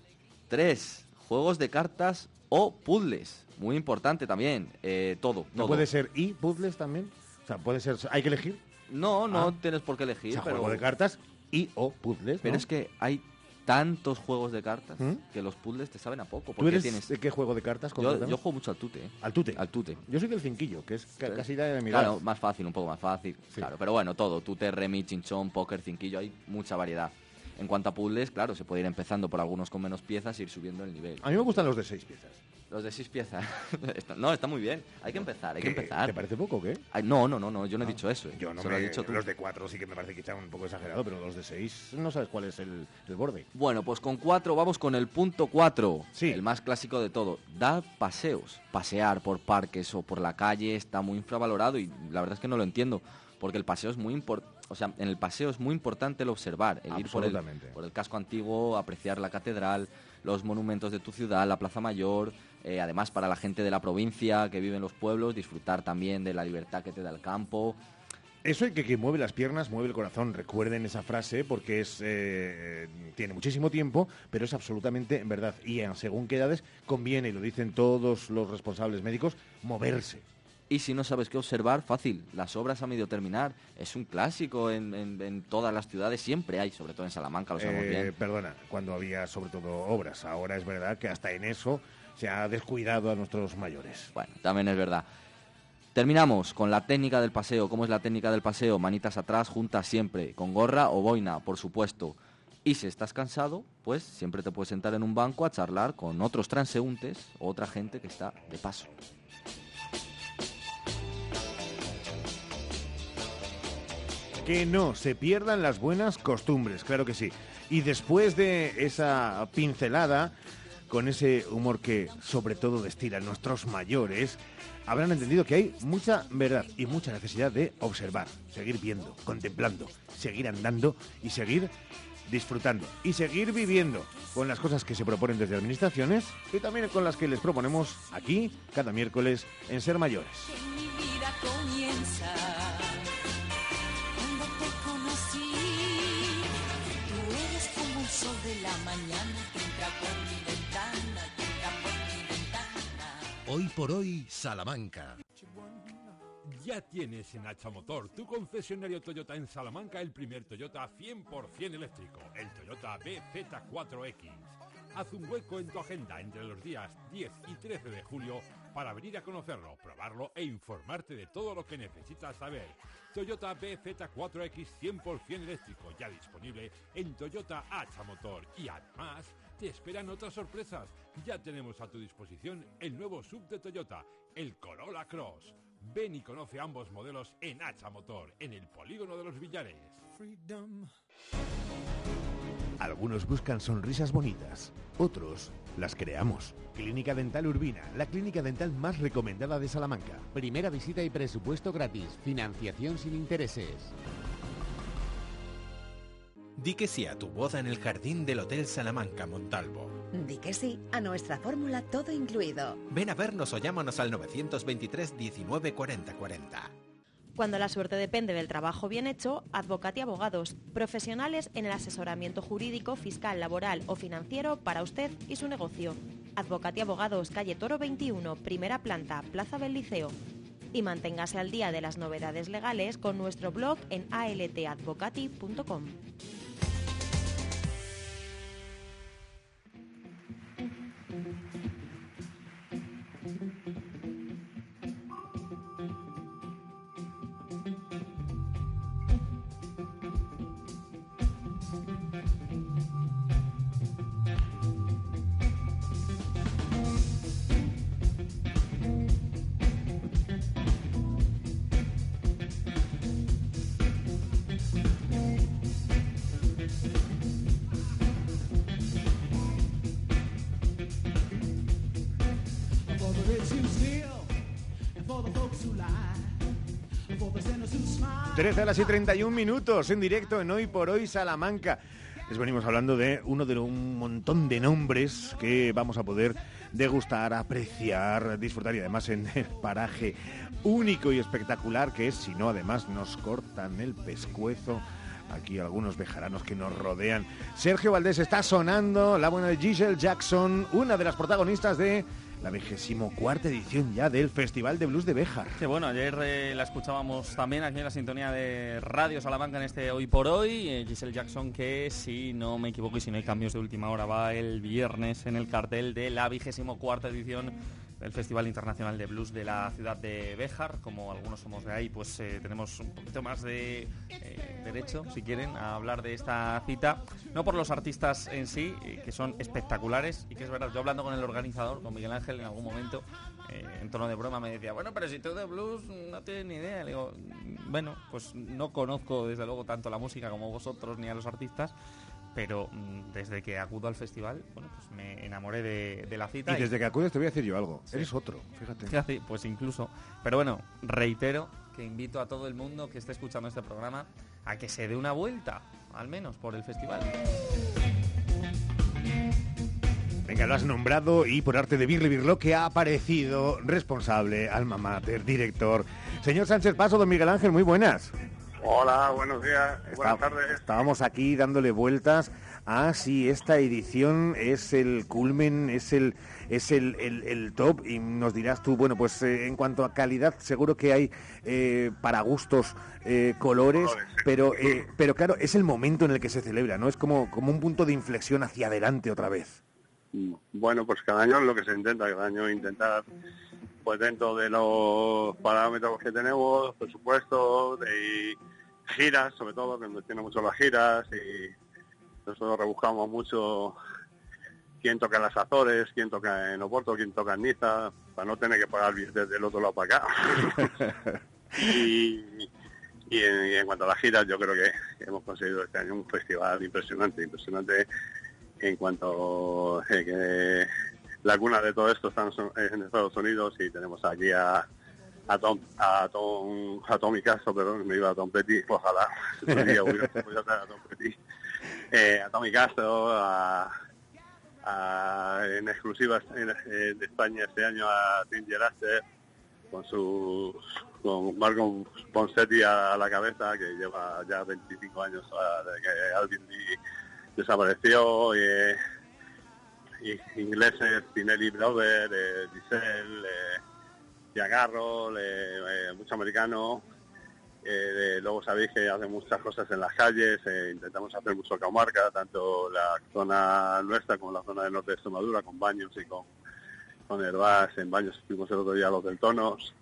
Speaker 4: 3. Juegos de cartas o puzzles. Muy importante también. eh, todo,
Speaker 2: ¿No
Speaker 4: todo.
Speaker 2: puede ser y puzzles también? O sea, puede ser... ¿Hay que elegir?
Speaker 4: No, no
Speaker 2: Ah.
Speaker 4: tienes por qué elegir.
Speaker 2: O sea,
Speaker 4: pero...
Speaker 2: juego de cartas y o puzzles,
Speaker 4: Pero
Speaker 2: ¿no?
Speaker 4: es que hay tantos juegos de cartas
Speaker 2: ¿Mm?
Speaker 4: que los puzzles te saben a poco.
Speaker 2: ¿Tú
Speaker 4: Porque
Speaker 2: eres
Speaker 4: tienes...
Speaker 2: de qué juego de cartas
Speaker 4: Yo, yo juego mucho al tute. ¿eh?
Speaker 2: ¿Al tute?
Speaker 4: Al tute.
Speaker 2: Yo soy del cinquillo, que es ca- casi la de mi edad.
Speaker 4: Claro, más fácil, un poco más fácil. Claro, pero bueno, todo. Tute, remi, chinchón, póker, cinquillo, hay mucha variedad. En cuanto a puzzles, claro, se puede ir empezando por algunos con menos piezas e ir subiendo el nivel.
Speaker 2: A mí me gustan los de seis piezas.
Speaker 4: Los de seis piezas. Está- no, está muy bien. Hay que empezar, hay que
Speaker 2: ¿Qué?
Speaker 4: empezar.
Speaker 2: ¿Te parece poco o qué?
Speaker 4: Ay, no, no, no, no, yo no he dicho eso. ¿eh?
Speaker 2: Yo no
Speaker 4: Se
Speaker 2: me,
Speaker 4: has dicho tú.
Speaker 2: Los de cuatro sí que me parece que echan un poco exagerado, pero los de seis no sabes cuál es el, el borde.
Speaker 4: Bueno, pues con cuatro vamos con el punto cuatro. El más clásico de todo. Dar paseos. Pasear por parques o por la calle está muy infravalorado y la verdad es que no lo entiendo. Porque el paseo es muy importante. O sea, en el paseo es muy importante el observar, el ir por el,
Speaker 2: Absolutamente.
Speaker 4: por el casco antiguo, apreciar la catedral, los monumentos de tu ciudad, la Plaza Mayor. Eh, además, para la gente de la provincia que vive en los pueblos, disfrutar también de la libertad que te da el campo.
Speaker 2: Eso que, que mueve las piernas, mueve el corazón. Recuerden esa frase porque es eh, tiene muchísimo tiempo, pero es absolutamente en verdad. Y en según qué edades conviene, y lo dicen todos los responsables médicos, moverse.
Speaker 4: Y si no sabes qué observar, fácil, las obras a medio terminar. Es un clásico en, en- en todas las ciudades, siempre hay, sobre todo en Salamanca, lo sabemos
Speaker 2: Eh,
Speaker 4: bien.
Speaker 2: Perdona, cuando había sobre todo obras. Ahora es verdad que hasta en eso se ha descuidado a nuestros mayores.
Speaker 4: Bueno, también es verdad. Terminamos con la técnica del paseo. ¿Cómo es la técnica del paseo? Manitas atrás, juntas siempre, con gorra o boina, por supuesto. Y si estás cansado, pues siempre te puedes sentar en un banco a charlar con otros transeúntes o otra gente que está de paso.
Speaker 2: Que no se pierdan las buenas costumbres, claro que sí. Y después de esa pincelada, con ese humor que sobre todo destilan nuestros mayores, habrán entendido que hay mucha verdad y mucha necesidad de observar, seguir viendo, contemplando, seguir andando y seguir disfrutando y seguir viviendo con las cosas que se proponen desde administraciones y también con las que les proponemos aquí cada miércoles en Ser Mayores.
Speaker 1: Hoy por hoy, Salamanca.
Speaker 49: Ya tienes en Hacha Motor, tu concesionario Toyota en Salamanca, el primer Toyota 100% eléctrico, el Toyota BZ4X. Haz un hueco en tu agenda entre los días 10 y 13 de julio para venir a conocerlo, probarlo e informarte de todo lo que necesitas saber. Toyota BZ4X 100% eléctrico, ya disponible en Toyota Hacha Motor. Y además, te esperan otras sorpresas. Ya tenemos a tu disposición el nuevo sub de Toyota, el Corolla Cross. Ven y conoce ambos modelos en Hacha Motor, en el polígono de los Villares.
Speaker 2: Algunos buscan sonrisas bonitas, otros las creamos. Clínica Dental Urbina, la clínica dental más recomendada de Salamanca.
Speaker 17: Primera visita y presupuesto gratis. Financiación sin intereses.
Speaker 50: Di que sí a tu boda en el jardín del Hotel Salamanca Montalvo.
Speaker 51: Di que sí a nuestra fórmula todo incluido.
Speaker 50: Ven a vernos o llámanos al 923 19 40 40.
Speaker 52: Cuando la suerte depende del trabajo bien hecho, Advocati Abogados, profesionales en el asesoramiento jurídico, fiscal, laboral o financiero para usted y su negocio. Advocati Abogados, calle Toro 21, primera planta, Plaza del Liceo. Y manténgase al día de las novedades legales con nuestro blog en altadvocati.com.
Speaker 2: 13 a las y 31 minutos en directo en Hoy por Hoy Salamanca. Les venimos hablando de uno de un montón de nombres que vamos a poder degustar, apreciar, disfrutar y además en el paraje único y espectacular que es, si no además nos cortan el pescuezo aquí algunos bejaranos que nos rodean. Sergio Valdés está sonando, la buena de Giselle Jackson, una de las protagonistas de la vigésimo cuarta edición ya del Festival de Blues de Béjar.
Speaker 3: Que bueno, ayer eh, la escuchábamos también aquí en la sintonía de Radio Salamanca en este Hoy por Hoy. Eh, Giselle Jackson, que si no me equivoco y si no hay cambios de última hora, va el viernes en el cartel de la vigésimo cuarta edición del Festival Internacional de Blues de la ciudad de Béjar. Como algunos somos de ahí, pues eh, tenemos un poquito más de eh, derecho, si quieren, a hablar de esta cita. No por los artistas en sí, eh, que son espectaculares y que es verdad, yo hablando con el organizador, con Miguel Ángel, en algún momento, en tono de broma, me decía, bueno, pero si tú de blues no tienes ni idea. Le digo, bueno, pues no conozco desde luego tanto la música como vosotros ni a los artistas, pero mm, desde que acudo al festival, bueno, pues me enamoré de, de la cita.
Speaker 2: Y desde que acudes te voy a decir yo algo.
Speaker 3: Sí.
Speaker 2: Eres otro, fíjate.
Speaker 3: Fíjate, pues incluso. Pero bueno, reitero que invito a todo el mundo que esté escuchando este programa a que se dé una vuelta, al menos por el festival.
Speaker 2: Venga, lo has nombrado y por arte de Birli Birlo que ha aparecido responsable, alma mater, director. Señor Sánchez Paso, don Miguel Ángel, muy buenas.
Speaker 53: Hola, buenos días, buenas
Speaker 2: Está-
Speaker 53: tardes.
Speaker 2: Estábamos aquí dándole vueltas a si esta edición es el culmen, es el es el, el- el top y nos dirás tú, bueno, pues eh, en cuanto a calidad seguro que hay eh, para gustos eh, colores, pero pero claro, es el momento en el que se celebra, ¿no? Es como, como un punto de inflexión hacia adelante otra vez.
Speaker 53: Bueno, pues cada año es lo que se intenta, cada año intentar, pues dentro de los parámetros que tenemos, presupuestos y giras, sobre todo, que nos tiene mucho las giras y nosotros rebuscamos mucho quién toca en las Azores, quién toca en Oporto, quién toca en Niza, para no tener que pagar billetes del otro lado para acá. y, y en, y en cuanto a las giras, yo creo que hemos conseguido este año un festival impresionante, impresionante en cuanto eh, que la cuna de todo esto está en Estados Unidos y tenemos aquí a a Tom a Tom a Tommy Castro, perdón, me iba a Tom Petty, ojalá día voy a, Tom Petty, Eh, a Tommy Castro, a, a- en exclusiva en España este año a Tim Geraster con sus con Marco Ponsetti a la cabeza que lleva ya 25 años ah, de que Alvin desapareció y ingleses Tinelli Brothers eh, Diesel eh, Giancarlo eh, eh, mucho americano eh, de- luego sabéis que hace muchas cosas en las calles eh, intentamos hacer mucho comarca tanto la zona nuestra como la zona del norte de Extremadura con baños y con con Herbás en baños fuimos el otro día los del Tonos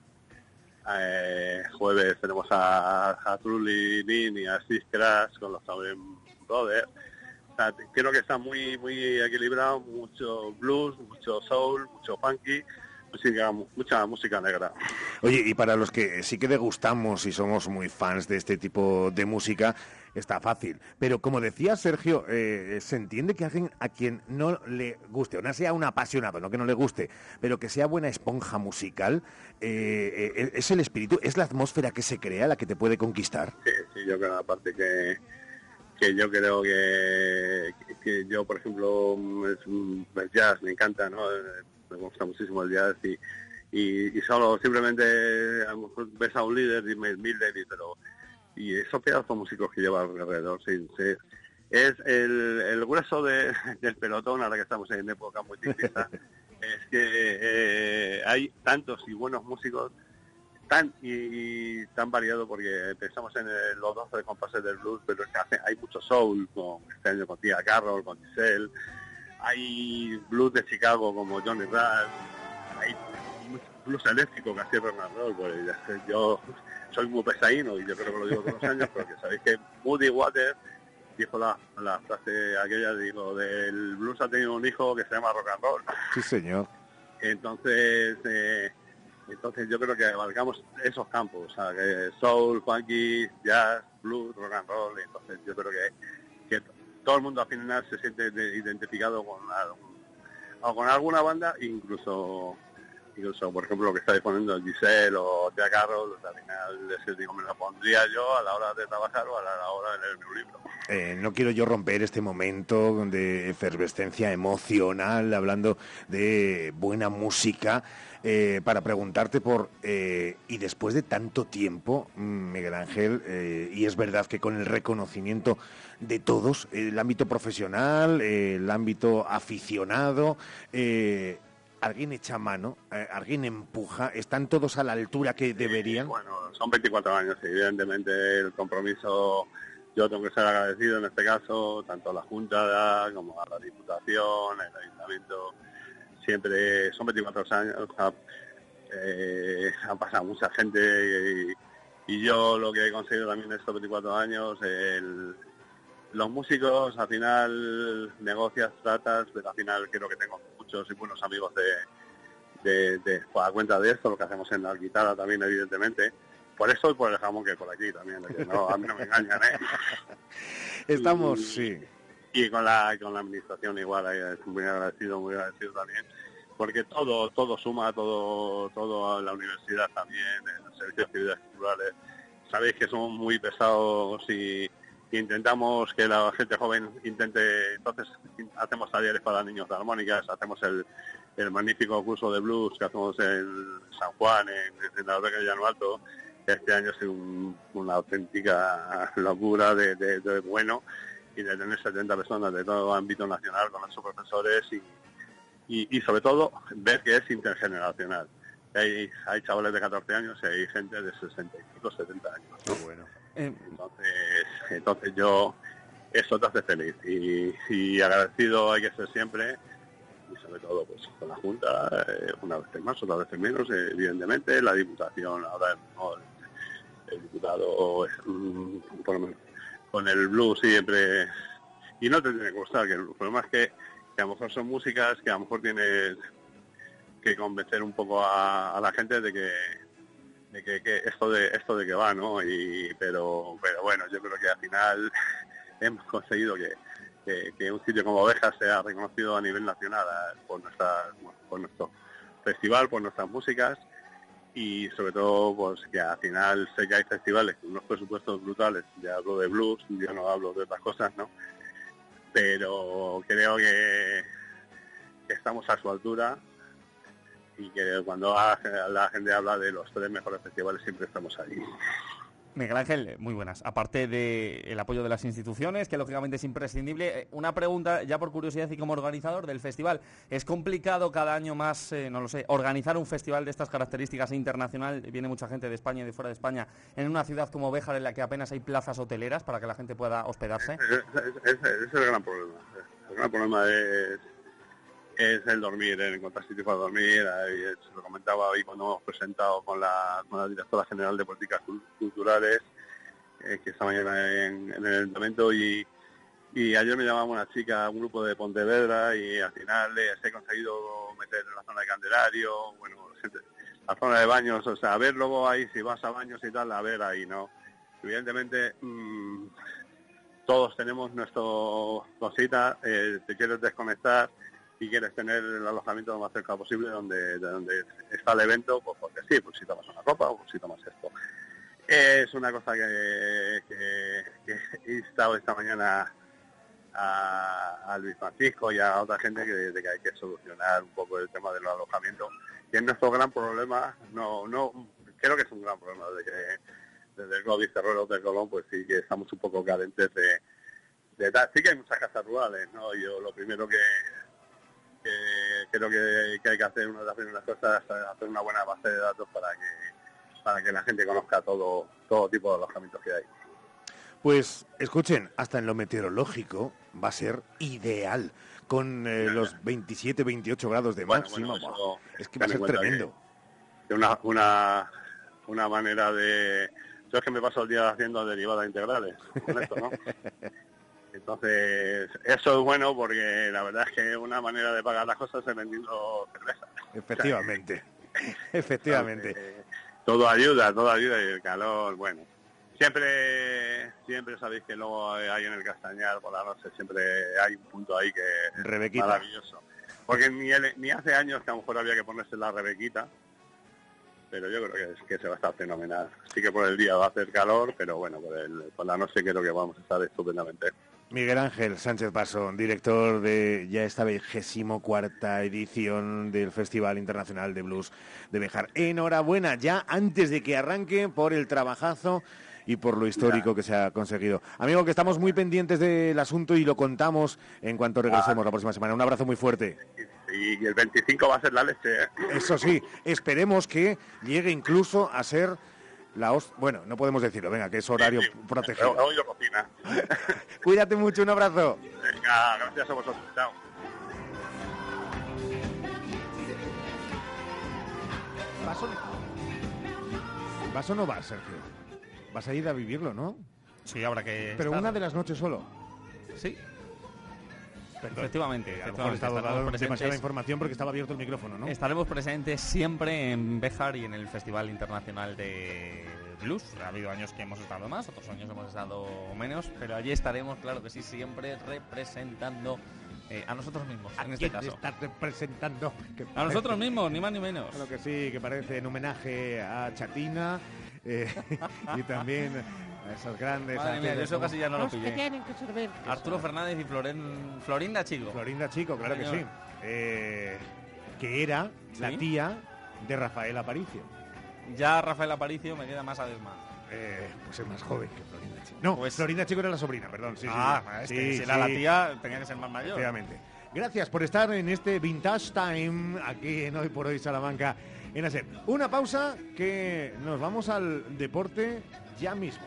Speaker 53: jueves tenemos a, a Trulli y a Steve Crash con los Saben Brothers. Creo que está muy muy equilibrado, mucho blues, mucho soul, mucho funky, música, mucha música negra.
Speaker 2: Oye, y para los que sí que degustamos y somos muy fans de este tipo de música, está fácil. Pero como decía Sergio, eh, se entiende que alguien a quien no le guste, o no sea un apasionado, no que no le guste, pero que sea buena esponja musical, eh, eh, es el espíritu, es la atmósfera que se crea la que te puede conquistar.
Speaker 53: Sí, sí, yo creo aparte que que yo creo que, que yo por ejemplo el jazz me encanta no me gusta muchísimo el jazz y y, y solo simplemente a lo mejor ves a un líder y me mil y pero y esos pedazos de músicos que lleva alrededor sí, sí. es el, el grueso de- del pelotón ahora que estamos en época muy ciclista es que eh, hay tantos y buenos músicos tan y, y tan variado porque pensamos en eh, los 12 compases del blues, pero es que hace- hay mucho soul, con, este año con Tia Carroll, con Giselle, hay blues de Chicago como Johnny Rush, hay blues eléctrico que hacía Bernard Roll, pues yo soy muy pesadino y yo creo que lo digo todos los años, porque sabéis que Moody Waters dijo la, la frase aquella, digo, del blues ha tenido un hijo que se llama rock and roll.
Speaker 2: Sí, señor.
Speaker 53: Entonces, eh, entonces yo creo que abarcamos esos campos, o sea, que soul, funky, jazz, blues, rock and roll. Entonces yo creo que, que todo el mundo al final se siente de- identificado con, alguna banda, incluso incluso por ejemplo lo que estáis poniendo Giselle o Tia Carroll, al final ese, digo, me lo pondría yo a la hora de trabajar o a la hora de leer mi libro.
Speaker 2: Eh, no quiero yo romper este momento de efervescencia emocional, hablando de buena música, eh, para preguntarte por, eh, y después de tanto tiempo, Miguel Ángel, eh, y es verdad que con el reconocimiento de todos, el ámbito profesional, el ámbito aficionado, alguien echa mano, alguien empuja, están todos a la altura que deberían.
Speaker 53: Bueno, son 24 años evidentemente el compromiso, yo tengo que ser agradecido en este caso, tanto a la Junta como a la Diputación, el Ayuntamiento, siempre son 24 años, o sea, eh, han pasado mucha gente y, y yo lo que he conseguido también estos 24 años, el- los músicos al final negocias, tratas, pero al final creo que tengo muchos y buenos amigos de, de, de cuenta de esto, lo que hacemos en la guitarra también, evidentemente. Por eso y por el jamón que por aquí también, de que no, a mí no me engañan, ¿eh?
Speaker 2: Estamos, sí.
Speaker 53: Y con la, con la administración igual, es muy agradecido, muy agradecido también, porque todo todo suma, todo todo la universidad también, el servicio de actividades culturales. Sabéis que somos muy pesados y intentamos que la gente joven intente, entonces hacemos talleres para niños de armónicas, hacemos el, el magnífico curso de blues que hacemos en San Juan, en, en la Alberca de Llano Alto, Este año sido un- una auténtica locura de- de bueno y de tener 70 personas de todo ámbito nacional con nuestros profesores y, y, y sobre todo ver que es intergeneracional. Hay, hay chavales de 14 años y hay gente de 65, 70 años. ¿no?
Speaker 2: Bueno.
Speaker 53: Entonces, entonces yo, eso te hace feliz y, y agradecido hay que ser siempre y sobre todo pues con la Junta, eh, una vez más, otra vez menos, eh, evidentemente, la Diputación, ahora no, el, el diputado mm, por lo menos, con el blues siempre, y no te tiene que gustar, que el problema es que, a lo mejor son músicas que a lo mejor tienes que convencer un poco a, la gente de que de que esto de esto de que va no y pero pero bueno yo creo que al final hemos conseguido que, que, que un sitio como Ovejas sea reconocido a nivel nacional eh, por nuestra por nuestro festival por nuestras músicas y sobre todo pues que al final sé que hay festivales con unos presupuestos brutales ya hablo de blues yo no hablo de otras cosas no pero creo que, que estamos a su altura y que cuando la, la gente habla de los tres mejores festivales siempre estamos ahí.
Speaker 3: Miguel Ángel, muy buenas. Aparte del apoyo de las instituciones, que lógicamente es imprescindible, eh, una pregunta ya por curiosidad y como organizador del festival. ¿Es complicado cada año más, eh, no lo sé, organizar un festival de estas características internacional? Viene mucha gente de España y de fuera de España en una ciudad como Béjar en la que apenas hay plazas hoteleras para que la gente pueda hospedarse.
Speaker 53: Ese es, el gran problema. El gran problema es, es el dormir, el encontrar sitio para dormir. Ahí, eh, Se lo comentaba hoy cuando hemos presentado con la, con la directora general de políticas Cul- culturales, eh, que esta mañana en, el ayuntamiento y, y ayer me llamaba una chica, un grupo de Pontevedra y al final les he conseguido meter en la zona de Candelario, bueno, la zona de baños, o sea, a ver luego ahí si vas a baños y tal, a ver ahí, ¿no? Evidentemente, mm, todos tenemos nuestro cosita, eh, te quieres desconectar y quieres tener el alojamiento lo más cerca posible donde, de donde está el evento, pues porque sí, pues si tomas una copa o pues si tomas esto. Es una cosa que, he instado esta mañana a, Luis Francisco y a otra gente que, de que hay que solucionar un poco el tema del alojamiento, que es nuestro gran problema, no, no, creo que es un gran problema desde que desde el COVID cerró el Hotel Colón, pues sí que estamos un poco carentes de, de tal. Sí que hay muchas casas rurales, ¿no? Yo lo primero que, que creo que, que hay que hacer, una de las primeras cosas, hacer una buena base de datos para que para que la gente conozca todo todo tipo de alojamientos que hay.
Speaker 2: Pues escuchen, hasta en lo meteorológico va a ser ideal. Con eh, los 27, 28 grados de máxima.
Speaker 53: bueno,
Speaker 2: es que va a ser tremendo.
Speaker 53: de una, una, una manera de... Yo es que me paso el día haciendo derivadas integrales con esto, ¿no? Entonces, eso es bueno porque la verdad es que una manera de pagar las cosas es vendiendo cerveza.
Speaker 2: Efectivamente. Efectivamente.
Speaker 53: Todo ayuda, todo ayuda y el calor, bueno. Siempre siempre sabéis que luego hay en el Castañar por la noche, siempre hay un punto ahí que es
Speaker 2: Rebequita.
Speaker 53: maravilloso. Porque ni, el- ni hace años que a lo mejor había que ponerse la Rebequita, pero yo creo que, es- que se va a estar fenomenal. Sí que por el día va a hacer calor, pero bueno, por, el, por la noche creo que vamos a estar estupendamente.
Speaker 2: Miguel Ángel Sánchez Paso, director de ya esta vigésimo cuarta edición del Festival Internacional de Blues de Bejar. Enhorabuena ya antes de que arranque por el trabajazo y por lo histórico que se ha conseguido. Amigo, que estamos muy pendientes del asunto y lo contamos en cuanto regresemos la próxima semana. Un abrazo muy fuerte.
Speaker 53: Y el 25 va a ser la leche.
Speaker 2: Eso sí, esperemos que llegue incluso a ser la host... Bueno, no podemos decirlo, venga, que es horario protegido.
Speaker 53: Hoy lo cocina.
Speaker 2: Cuídate mucho, un abrazo.
Speaker 53: Venga, gracias a vosotros. Chao.
Speaker 2: ¿Vas o no? ¿Vas o no vas, Sergio? Vas a ir a vivirlo, ¿no?
Speaker 3: Sí, habrá que...
Speaker 2: Pero
Speaker 3: estar.
Speaker 2: una de las noches solo.
Speaker 3: Sí.
Speaker 2: Perdón.
Speaker 3: Efectivamente,
Speaker 2: A lo mejor dando demasiada información porque estaba abierto el micrófono, ¿no?
Speaker 3: Estaremos presentes siempre en Béjar y en el Festival Internacional de Blues. Ha habido años que hemos estado más, otros años hemos estado menos, pero allí estaremos, claro que sí, siempre representando eh, a nosotros mismos, en este caso.
Speaker 2: estás representando? Que
Speaker 3: A nosotros mismos, ni más ni menos.
Speaker 2: Claro que sí, que parece en homenaje a Chatina eh, y también a esas grandes...
Speaker 3: Madre mía, yo
Speaker 2: artistas
Speaker 3: eso casi ya no lo pillé.
Speaker 2: tienen que servir.
Speaker 3: Arturo Fernández y Floren... Florinda Chico.
Speaker 2: Florinda Chico, claro que sí. Eh, que era la tía de Rafael Aparicio.
Speaker 3: ya Rafael Aparicio me queda más a desma.
Speaker 2: Eh, pues es más joven que Florinda Chico. No, Florinda Chico era la sobrina, perdón. Sí, sí,
Speaker 3: ah,
Speaker 2: sí.
Speaker 3: si era la tía, tenía que ser más mayor.
Speaker 2: Efectivamente. Gracias por estar en este Vintage Time aquí en Hoy por Hoy Salamanca en ASER. Una pausa que nos vamos al deporte ya mismo.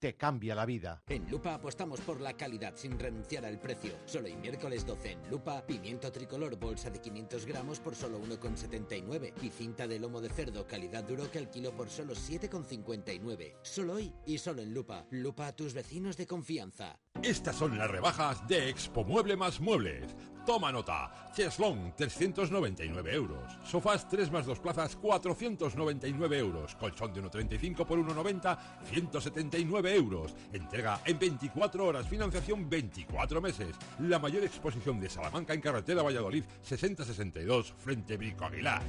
Speaker 54: te cambia la vida.
Speaker 1: En Lupa apostamos por la calidad sin renunciar al precio. Solo hoy miércoles 12 en Lupa, pimiento tricolor bolsa de 500 gramos por solo 1,79 y cinta de lomo de cerdo calidad duro que al kilo por solo 7,59. Solo hoy y solo en Lupa. Lupa a tus vecinos de confianza.
Speaker 49: Estas son las rebajas de Expo Mueble más Muebles. Toma nota. Cheslong, 399 euros. Sofás 3 más 2 plazas, 499 euros. Colchón de 1,35 por 1,90, 179 euros. Entrega en 24 horas. Financiación 24 meses. La mayor exposición de Salamanca en carretera Valladolid, 6062, frente Brico Aguilar.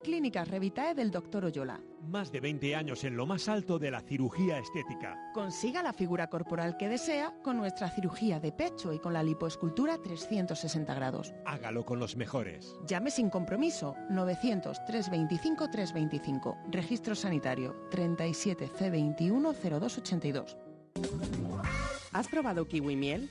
Speaker 55: Clínicas Revitae del Dr. Oyola.
Speaker 56: Más de 20 años en lo más alto de la cirugía estética.
Speaker 55: Consiga la figura corporal que desea con nuestra cirugía de pecho y con la lipoescultura 360 grados.
Speaker 56: Hágalo con los mejores.
Speaker 55: Llame sin compromiso 900 325 325. Registro sanitario 37 C21 0282.
Speaker 57: ¿Has probado kiwi miel?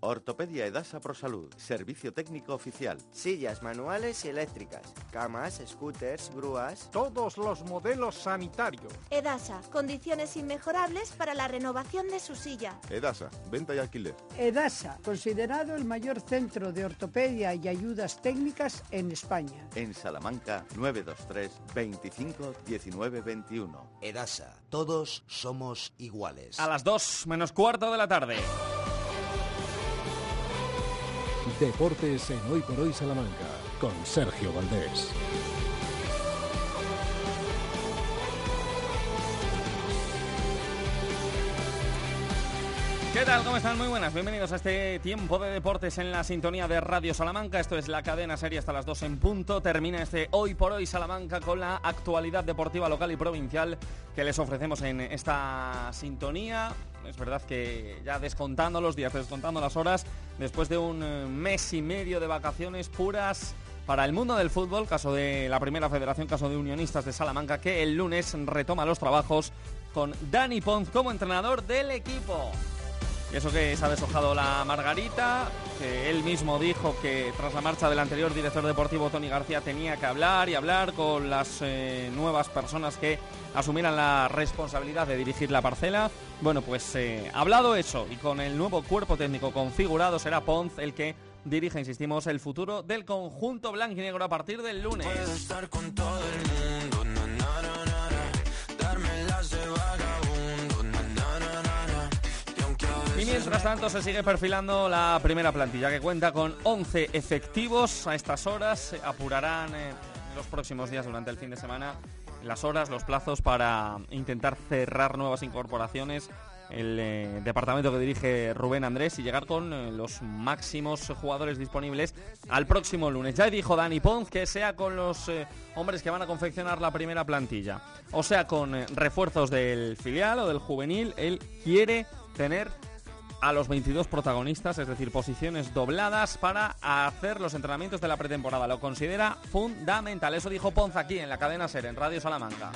Speaker 58: Ortopedia Edasa Prosalud, servicio técnico oficial.
Speaker 59: Sillas manuales y eléctricas, camas, scooters, grúas.
Speaker 38: Todos los modelos sanitarios.
Speaker 60: Edasa, condiciones inmejorables para la renovación de su silla.
Speaker 58: Edasa, venta y alquiler.
Speaker 61: Edasa, considerado el mayor centro de ortopedia y ayudas técnicas en España.
Speaker 58: En Salamanca, 923 25 19 21.
Speaker 62: Edasa, todos somos iguales.
Speaker 3: A las 2 menos cuarto de la tarde.
Speaker 63: Deportes en Hoy por Hoy Salamanca con Sergio Valdés.
Speaker 3: ¿Qué tal? ¿Cómo están? Muy buenas. Bienvenidos a este tiempo de deportes en la sintonía de Radio Salamanca. Esto es la cadena serie hasta las 2 en punto. Termina este Hoy por Hoy Salamanca con la actualidad deportiva local y provincial que les ofrecemos en esta sintonía. Es verdad que ya descontando los días, descontando las horas, después de un eh, mes y medio de vacaciones puras para el mundo del fútbol, caso de la primera federación, caso de Unionistas de Salamanca, que el lunes retoma los trabajos con Dani Ponz como entrenador del equipo. Eso que se ha deshojado la Margarita, que él mismo dijo que tras la marcha del anterior director deportivo Tony García tenía que hablar y hablar con las eh, nuevas personas que asumieran la responsabilidad de dirigir la parcela. Bueno, pues eh, hablado eso y con el nuevo cuerpo técnico configurado será Ponz el que dirige, insistimos, el futuro del conjunto blanquinegro a partir del lunes. Mientras tanto se sigue perfilando la primera plantilla que cuenta con 11 efectivos a estas horas. Se apurarán eh, los próximos días durante el fin de semana las horas, los plazos para intentar cerrar nuevas incorporaciones. El eh, departamento que dirige Rubén Andrés y llegar con eh, los máximos jugadores disponibles al próximo lunes. Ya dijo Dani Ponz que sea con los hombres que van a confeccionar la primera plantilla, o sea con refuerzos del filial o del juvenil, él quiere tener a los 22 protagonistas, es decir, posiciones dobladas para hacer los entrenamientos de la pretemporada. Lo considera fundamental. Eso dijo Ponz aquí en la cadena SER, en Radio Salamanca.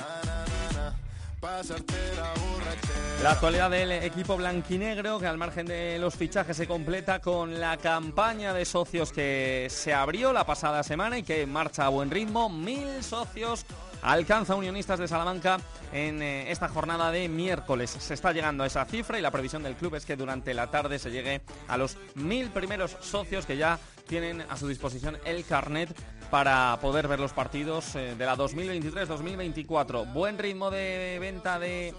Speaker 42: La
Speaker 3: actualidad del equipo blanquinegro, que al margen de los fichajes se completa con la campaña de socios que se abrió la pasada semana y que marcha a buen ritmo. Mil socios alcanza Unionistas de Salamanca en eh, esta jornada de miércoles. Se está llegando a esa cifra y la previsión del club es que durante la tarde se llegue a los mil primeros socios que ya tienen a su disposición el carnet para poder ver los partidos eh, de la 2023-2024. Buen ritmo de venta de,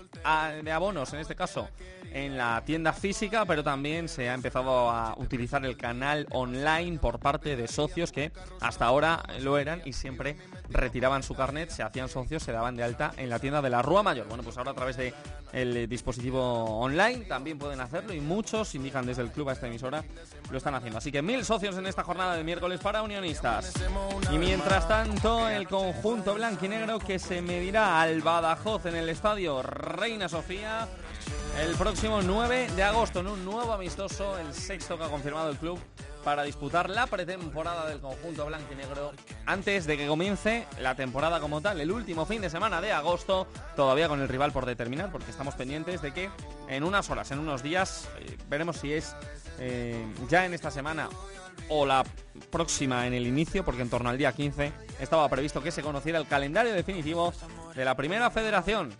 Speaker 3: de abonos, en este caso en la tienda física, pero también se ha empezado a utilizar el canal online por parte de socios que hasta ahora lo eran y siempre retiraban su carnet, se hacían socios, se daban de alta en la tienda de la Rúa Mayor. Bueno, pues ahora a través de el dispositivo online también pueden hacerlo y muchos indican desde el club a esta emisora lo están haciendo. Así que mil socios en esta jornada de miércoles para unionistas. Y mientras tanto, el conjunto blanquinegro que se medirá al Badajoz en el estadio Reina Sofía el próximo 9 de agosto en un nuevo amistoso, el sexto que ha confirmado el club para disputar la pretemporada del conjunto blanquinegro antes de que comience la temporada como tal, el último fin de semana de agosto, todavía con el rival por determinar, porque estamos pendientes de que en unas horas, en unos días, eh, veremos si es eh, ya en esta semana o la próxima en el inicio, porque en torno al día 15 estaba previsto que se conociera el calendario definitivo de la primera federación.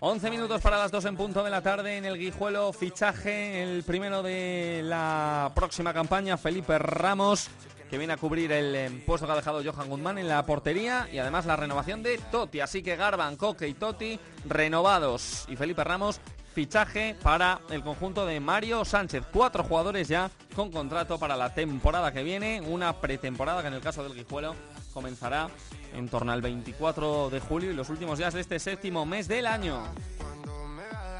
Speaker 3: 11 minutos para las 2 en punto de la tarde en el Guijuelo, fichaje, el primero de la próxima campaña, Felipe Ramos, que viene a cubrir el eh, puesto que ha dejado Johan Guzmán en la portería y además la renovación de Totti. Así que Garban, Coque y Totti renovados y Felipe Ramos fichaje para el conjunto de Mario Sánchez. Cuatro jugadores ya con contrato para la temporada que viene. Una pretemporada que en el caso del Guijuelo comenzará en torno al 24 de julio y los últimos días de este séptimo mes del año.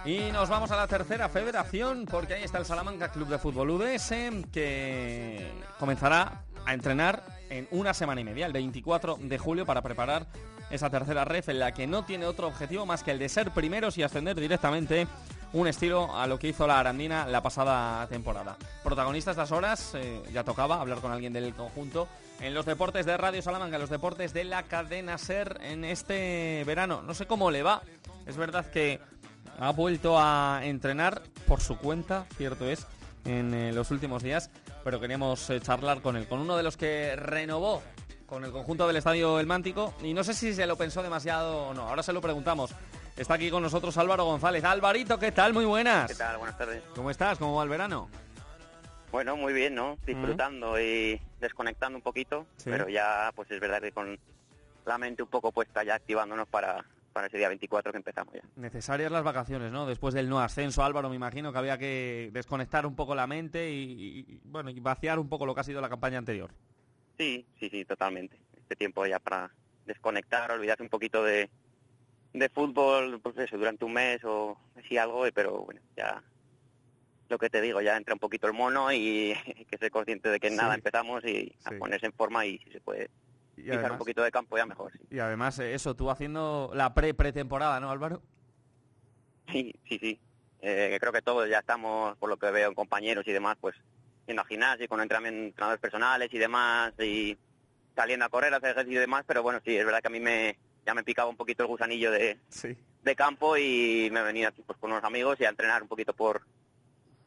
Speaker 3: Y nos vamos a la tercera federación porque ahí está el Salamanca Club de Fútbol UDS que comenzará a entrenar en una semana y media, el 24 de julio, para preparar esa tercera ref en la que no tiene otro objetivo más que el de ser primeros y ascender directamente un estilo a lo que hizo la Arandina la pasada temporada. Protagonistas estas horas, eh, ya tocaba hablar con alguien del conjunto en los deportes de Radio Salamanca, en los deportes de la cadena SER en este verano. No sé cómo le va, es verdad que ha vuelto a entrenar por su cuenta, cierto es, en eh, los últimos días, pero queríamos eh, charlar con él, con uno de los que renovó con el conjunto del Estadio El Mántico y no sé si se lo pensó demasiado o no, ahora se lo preguntamos. Está aquí con nosotros Álvaro González. Alvarito, ¿qué tal? Muy buenas.
Speaker 64: ¿Qué tal? Buenas tardes.
Speaker 3: ¿Cómo estás? ¿Cómo va el verano?
Speaker 64: Bueno, muy bien, ¿no? Disfrutando y desconectando un poquito,
Speaker 3: Sí.
Speaker 64: pero ya, pues es verdad que con la mente un poco puesta ya activándonos para, para ese día 24 que empezamos ya.
Speaker 3: Necesarias las vacaciones, ¿no? Después del no ascenso, Álvaro, me imagino que había que desconectar un poco la mente y- y, bueno, y vaciar un poco lo que ha sido la campaña anterior.
Speaker 64: Sí, sí, sí, totalmente. Este tiempo ya para desconectar, olvidarse un poquito de, de fútbol, pues eso, durante un mes o así algo, pero bueno, ya lo que te digo, ya entra un poquito el mono y hay que ser consciente de que
Speaker 3: Sí.
Speaker 64: nada, empezamos y a ponerse en forma y si se puede
Speaker 3: Y además-
Speaker 64: un poquito de campo ya mejor. sí.
Speaker 3: Y además, eh, eso, tú haciendo la pre-pretemporada, ¿no, Álvaro?
Speaker 64: Sí, sí, sí. Eh, creo que todos ya estamos, por lo que veo en compañeros y demás, pues yendo al gimnasio, con entrenadores personales y demás, y saliendo a correr, a hacer ejercicio y demás, pero bueno, sí, es verdad que a mí me ya me picaba un poquito el gusanillo de, de campo y me venía aquí pues, con unos amigos y a entrenar un poquito por,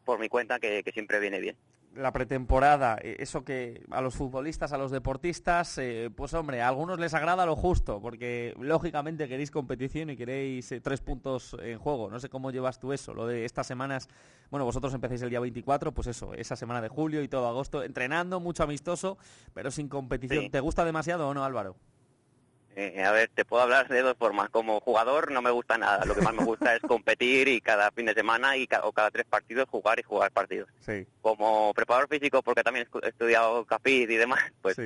Speaker 64: por mi cuenta, que, que siempre viene bien.
Speaker 3: La pretemporada, eh, eso que a los futbolistas, a los deportistas, eh, pues hombre, a algunos les agrada lo justo, porque lógicamente queréis competición y queréis eh, tres puntos en juego. No sé cómo llevas tú eso, lo de estas semanas. Bueno, vosotros empecéis el día 24, pues eso, esa semana de julio y todo agosto, entrenando, mucho amistoso, pero sin competición.
Speaker 64: Sí.
Speaker 3: ¿Te gusta demasiado o no, Álvaro?
Speaker 64: Eh, a ver, te puedo hablar de dos formas. Como jugador no me gusta nada. Lo que más me gusta es competir y cada fin de semana y ca- o cada tres partidos jugar y jugar partidos.
Speaker 3: Sí.
Speaker 64: Como preparador físico, porque también he estudiado CAPID y demás, pues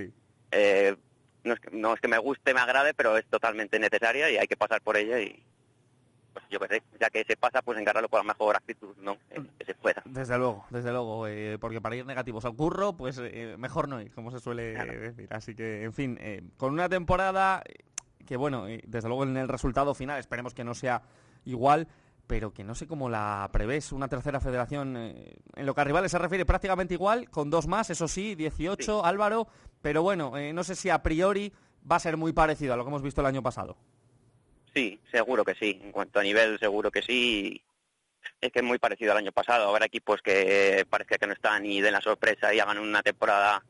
Speaker 64: eh, no, es que, no es que me guste, me agrade, pero es totalmente necesaria y hay que pasar por ella y pues yo qué sé, ya que se pasa, pues encararlo con la mejor actitud, ¿no? Eh, que se pueda.
Speaker 3: Desde luego, desde luego, eh, porque para ir negativos al curro, pues eh, mejor no ir, como se suele decir. Así que, en fin, con una temporada que, bueno, desde luego en el resultado final esperemos que no sea igual, pero que no sé cómo la prevés. Una tercera federación, eh, en lo que a rivales se refiere, prácticamente igual, con dos más, eso sí, 18, Álvaro, pero bueno, eh, no sé si a priori va a ser muy parecido a lo que hemos visto el año pasado.
Speaker 64: Sí, seguro que sí. En cuanto a nivel, seguro que sí. Es que es muy parecido al año pasado. Habrá equipos que parece que no están ni den la sorpresa y hagan una temporada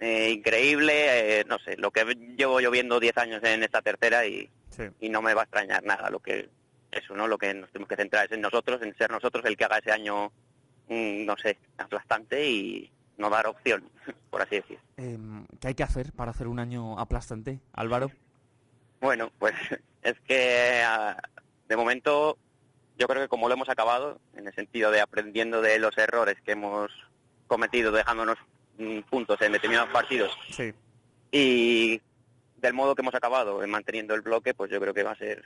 Speaker 64: eh, increíble, eh, no sé, lo que llevo yo viendo 10 años en esta tercera y, y no me va a extrañar nada lo que eso, ¿no? Lo que nos tenemos que centrar es en nosotros, en ser nosotros el que haga ese año, mm, no sé, aplastante y no dar opción, por así decir.
Speaker 3: Em, ¿Qué hay que hacer para hacer un año aplastante, Álvaro?
Speaker 64: Bueno, pues es que ah, de momento yo creo que como lo hemos acabado, en el sentido de aprendiendo de los errores que hemos cometido, dejándonos mm, puntos en determinados partidos
Speaker 3: Sí.
Speaker 64: y del modo que hemos acabado, eh, manteniendo el bloque, pues yo creo que va a ser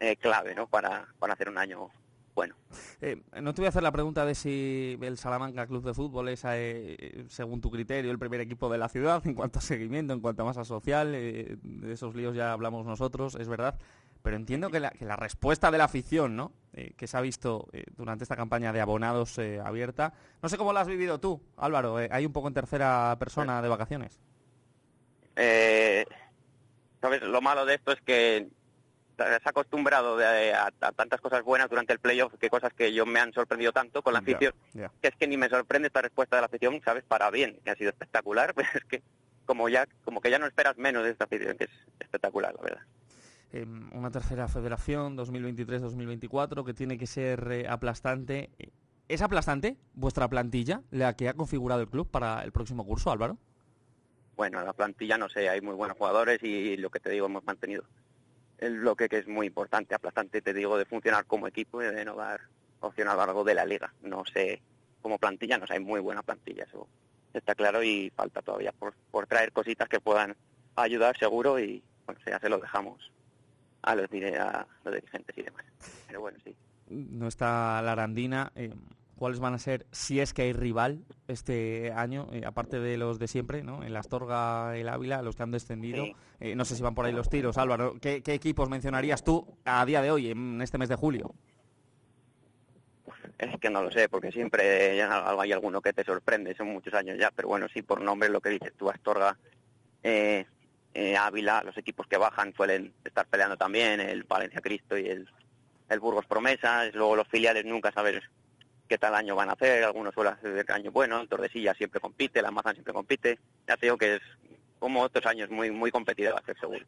Speaker 64: eh, clave, ¿no? Para, para hacer un año bueno.
Speaker 3: Eh, no te voy a hacer la pregunta de si el Salamanca Club de Fútbol es, eh, según tu criterio, el primer equipo de la ciudad en cuanto a seguimiento, en cuanto a masa social. eh, de esos líos ya hablamos nosotros, es verdad. Pero entiendo que la, que la respuesta de la afición, ¿no? Que se ha visto durante esta campaña de abonados abierta. No sé cómo la has vivido tú, Álvaro. hay un poco en tercera persona de vacaciones.
Speaker 64: Eh, ¿Sabes? Lo malo de esto es que se ha acostumbrado de- a, a tantas cosas buenas durante el playoff, que cosas que yo me han sorprendido tanto con la afición, que es que ni me sorprende esta respuesta de la afición, ¿sabes? Para bien, que ha sido espectacular, pero es que como ya como que ya no esperas menos de esta afición, que es espectacular, la verdad.
Speaker 3: Eh, una tercera federación 2023-2024 que tiene que ser eh, aplastante. ¿Es aplastante vuestra plantilla, la que ha configurado el club para el próximo curso, Álvaro?
Speaker 64: Bueno, la plantilla no sé, hay muy buenos jugadores y lo que te digo, hemos mantenido el bloque que es muy importante, aplastante, te digo, de funcionar como equipo y de no dar opción a lo largo de la liga. No sé, como plantilla, no sé, hay muy buena plantilla, eso está claro y falta todavía por, por traer cositas que puedan ayudar seguro y, bueno, ya se lo dejamos a los, a los dirigentes y demás. Pero bueno, sí.
Speaker 3: No está la Arandina. eh, ¿Cuáles van a ser, si es que hay rival este año, eh, aparte de los de siempre, ¿no? En la Astorga, el Ávila, los que han descendido?
Speaker 64: Sí.
Speaker 3: Eh, no sé si van por ahí los tiros, Álvaro. ¿Qué, qué equipos mencionarías tú a día de hoy, en este mes de julio?
Speaker 64: Es que no lo sé, porque siempre hay alguno que te sorprende, son muchos años ya, pero bueno, sí, por nombre lo que dices tú, Astorga, eh, eh, Ávila, los equipos que bajan suelen estar peleando también, el Valencia Cristo y el, el Burgos Promesas, luego los filiales nunca sabes qué tal año van a hacer, algunos suelen hacer año bueno, el Tordesillas siempre compite, la Mazán siempre compite, ya te digo que es como otros años muy muy competido va a ser seguro.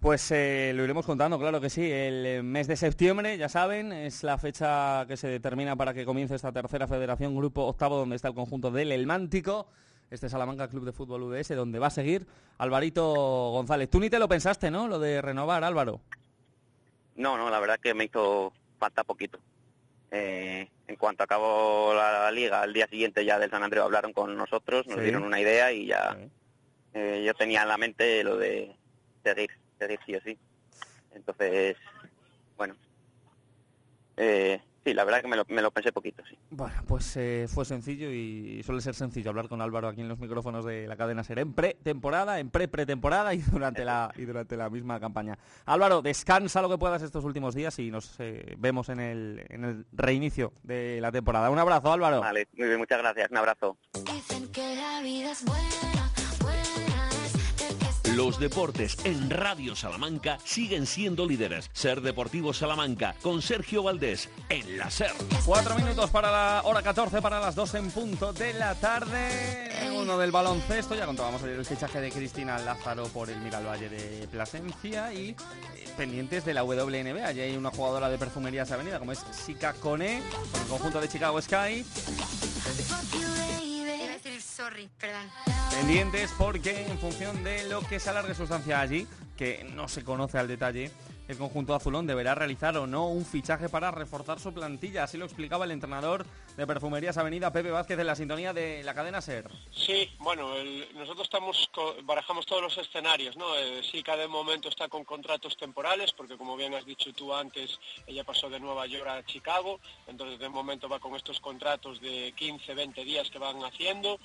Speaker 3: Pues eh, lo iremos contando, claro que sí. El eh, mes de septiembre, ya saben, es la fecha que se determina para que comience esta tercera federación, grupo octavo, donde está el conjunto del El Mántico. Este Salamanca Club de Fútbol UDS, donde va a seguir Alvarito González. Tú ni te lo pensaste, ¿no? Lo de renovar, Álvaro.
Speaker 64: No, no, la verdad que me hizo falta poquito. Eh, en cuanto acabó la, liga, al día siguiente ya del San Andreu hablaron con nosotros, nos
Speaker 3: Sí.
Speaker 64: dieron una idea y ya eh, yo tenía en la mente lo de seguir, seguir sí o sí. Entonces, bueno, eh, sí, la verdad que me lo, me lo pensé poquito, sí.
Speaker 3: Bueno, pues eh, fue sencillo y suele ser sencillo hablar con Álvaro aquí en los micrófonos de la cadena Ser en pretemporada, en pre-pretemporada y durante la y durante la misma campaña. Álvaro, descansa lo que puedas estos últimos días y nos eh, vemos en el, en el reinicio de la temporada. Un abrazo, Álvaro.
Speaker 64: Vale, muy bien, muchas gracias, un abrazo.
Speaker 65: Dicen que la vida es buena
Speaker 66: Los deportes en Radio Salamanca siguen siendo líderes. Ser Deportivo Salamanca con Sergio Valdés en la SER.
Speaker 3: Cuatro minutos para la hora 14, para las dos en punto de la tarde. Uno del baloncesto, ya contábamos ayer el fichaje de Cristina Lázaro por el Miralvalle de Plasencia y eh, pendientes de la WNBA. Allí hay una jugadora de perfumerías avenida como es Sika Kone, con el conjunto de Chicago Sky.
Speaker 67: Sorry, perdón.
Speaker 3: Pendientes porque en función de lo que se alargue sustancia allí, que no se conoce al detalle, el conjunto azulón deberá realizar o no un fichaje para reforzar su plantilla. Así lo explicaba el entrenador de Perfumerías Avenida, Pepe Vázquez, en la sintonía de la cadena SER.
Speaker 7: Sí, bueno, nosotros estamos barajamos todos los escenarios, ¿no? Eh, sí, cada momento está con contratos temporales, porque como bien has dicho tú antes, ella pasó de Nueva York a Chicago, entonces de momento va con estos contratos de 15, 20 días que van haciendo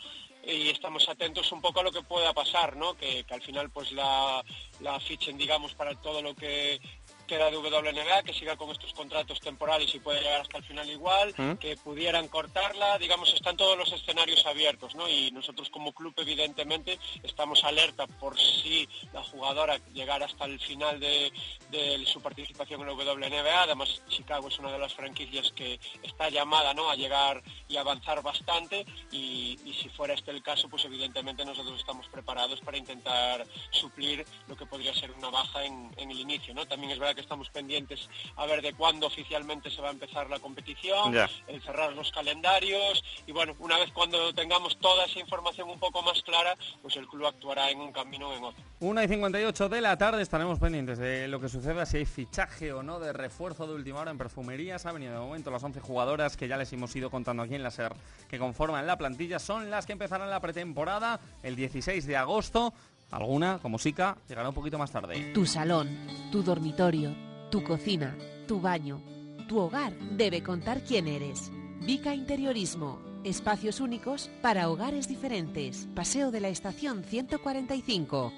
Speaker 7: y estamos atentos un poco a lo que pueda pasar, ¿no? Que, que al final pues la, la fichen, digamos, para todo lo que queda de WNBA, que siga con estos contratos temporales y puede llegar hasta el final igual,
Speaker 3: ¿Mm?
Speaker 7: que pudieran cortarla, digamos, están todos los escenarios abiertos, ¿no? Y nosotros como club, evidentemente, estamos alerta por si la jugadora llegara hasta el final de, de su participación en la WNBA. Además, Chicago es una de las franquicias que está llamada, ¿no? A llegar y avanzar bastante y, y si fuera este el caso, pues evidentemente nosotros estamos preparados para intentar suplir lo que podría ser una baja en, en el inicio, ¿no? También es verdad que estamos pendientes a ver de cuándo oficialmente se va a empezar la competición,
Speaker 3: Ya.
Speaker 7: el cerrar los calendarios y bueno, una vez cuando tengamos toda esa información un poco más clara, pues el club actuará en un camino o en otro.
Speaker 3: 1 y 58 de la tarde estaremos pendientes de lo que suceda, si hay fichaje o no de refuerzo de última hora en perfumerías. Ha venido de momento las 11 jugadoras que ya les hemos ido contando aquí en la SER que conforman la plantilla. Son las que empezarán la pretemporada el 16 de agosto. Alguna, como Sica, llegará un poquito más tarde.
Speaker 57: Tu salón, tu dormitorio, tu cocina, tu baño, tu hogar debe contar quién eres. Vica Interiorismo. Espacios únicos para hogares diferentes. Paseo de la Estación 145.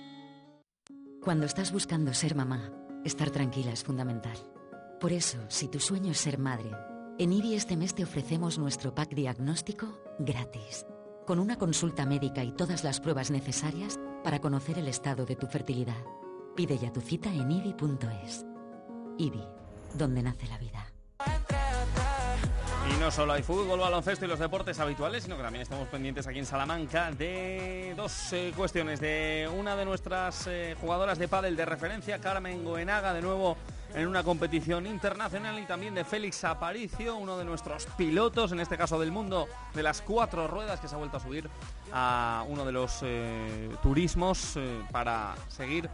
Speaker 45: Cuando estás buscando ser mamá, estar tranquila es fundamental. Por eso, si tu sueño es ser madre, en IBI este mes te ofrecemos nuestro pack diagnóstico gratis, con una consulta médica y todas las pruebas necesarias para conocer el estado de tu fertilidad. Pide ya tu cita en IBI.es. IBI, donde nace la vida.
Speaker 3: Y no solo hay fútbol, baloncesto y los deportes habituales, sino que también estamos pendientes aquí en Salamanca de dos cuestiones. De una de nuestras eh, jugadoras de pádel de referencia, Carmen Goenaga, de nuevo en una competición internacional, y también de Félix Aparicio, uno de nuestros pilotos, en este caso del mundo de las cuatro ruedas, que se ha vuelto a subir a uno de los eh, turismos eh, para seguir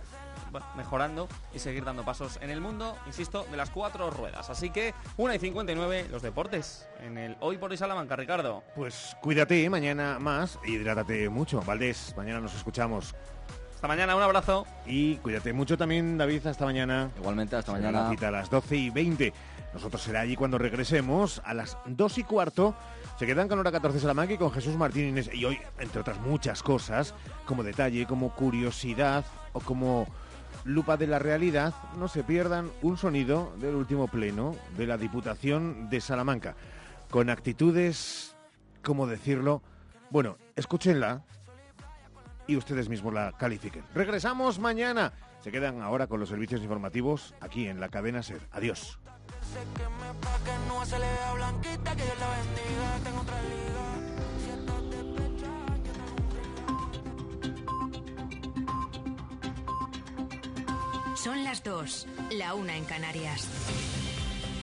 Speaker 3: mejorando y seguir dando pasos en el mundo, insisto, de las cuatro ruedas. Así que 1 y 59 los deportes en el Hoy por hoy Salamanca, Ricardo.
Speaker 2: Pues cuídate, mañana más, hidrátate mucho. Valdés, mañana nos escuchamos.
Speaker 3: Hasta mañana, un abrazo.
Speaker 2: Y cuídate mucho también, David, hasta mañana.
Speaker 4: Igualmente, hasta
Speaker 2: Será
Speaker 4: mañana.
Speaker 2: La cita a las 12 y 20. Nosotros será allí cuando regresemos a las 2 y cuarto. Se quedan con hora 14 Salamanca y con Jesús Martínez. Y hoy, entre otras muchas cosas, como detalle, como curiosidad o como lupa de la realidad, no se pierdan un sonido del último pleno de la Diputación de Salamanca. Con actitudes, ¿cómo decirlo? Bueno, escúchenla y ustedes mismos la califiquen. Regresamos mañana. Se quedan ahora con los servicios informativos aquí en la cadena SER. Adiós.
Speaker 68: Son las dos, la una en Canarias.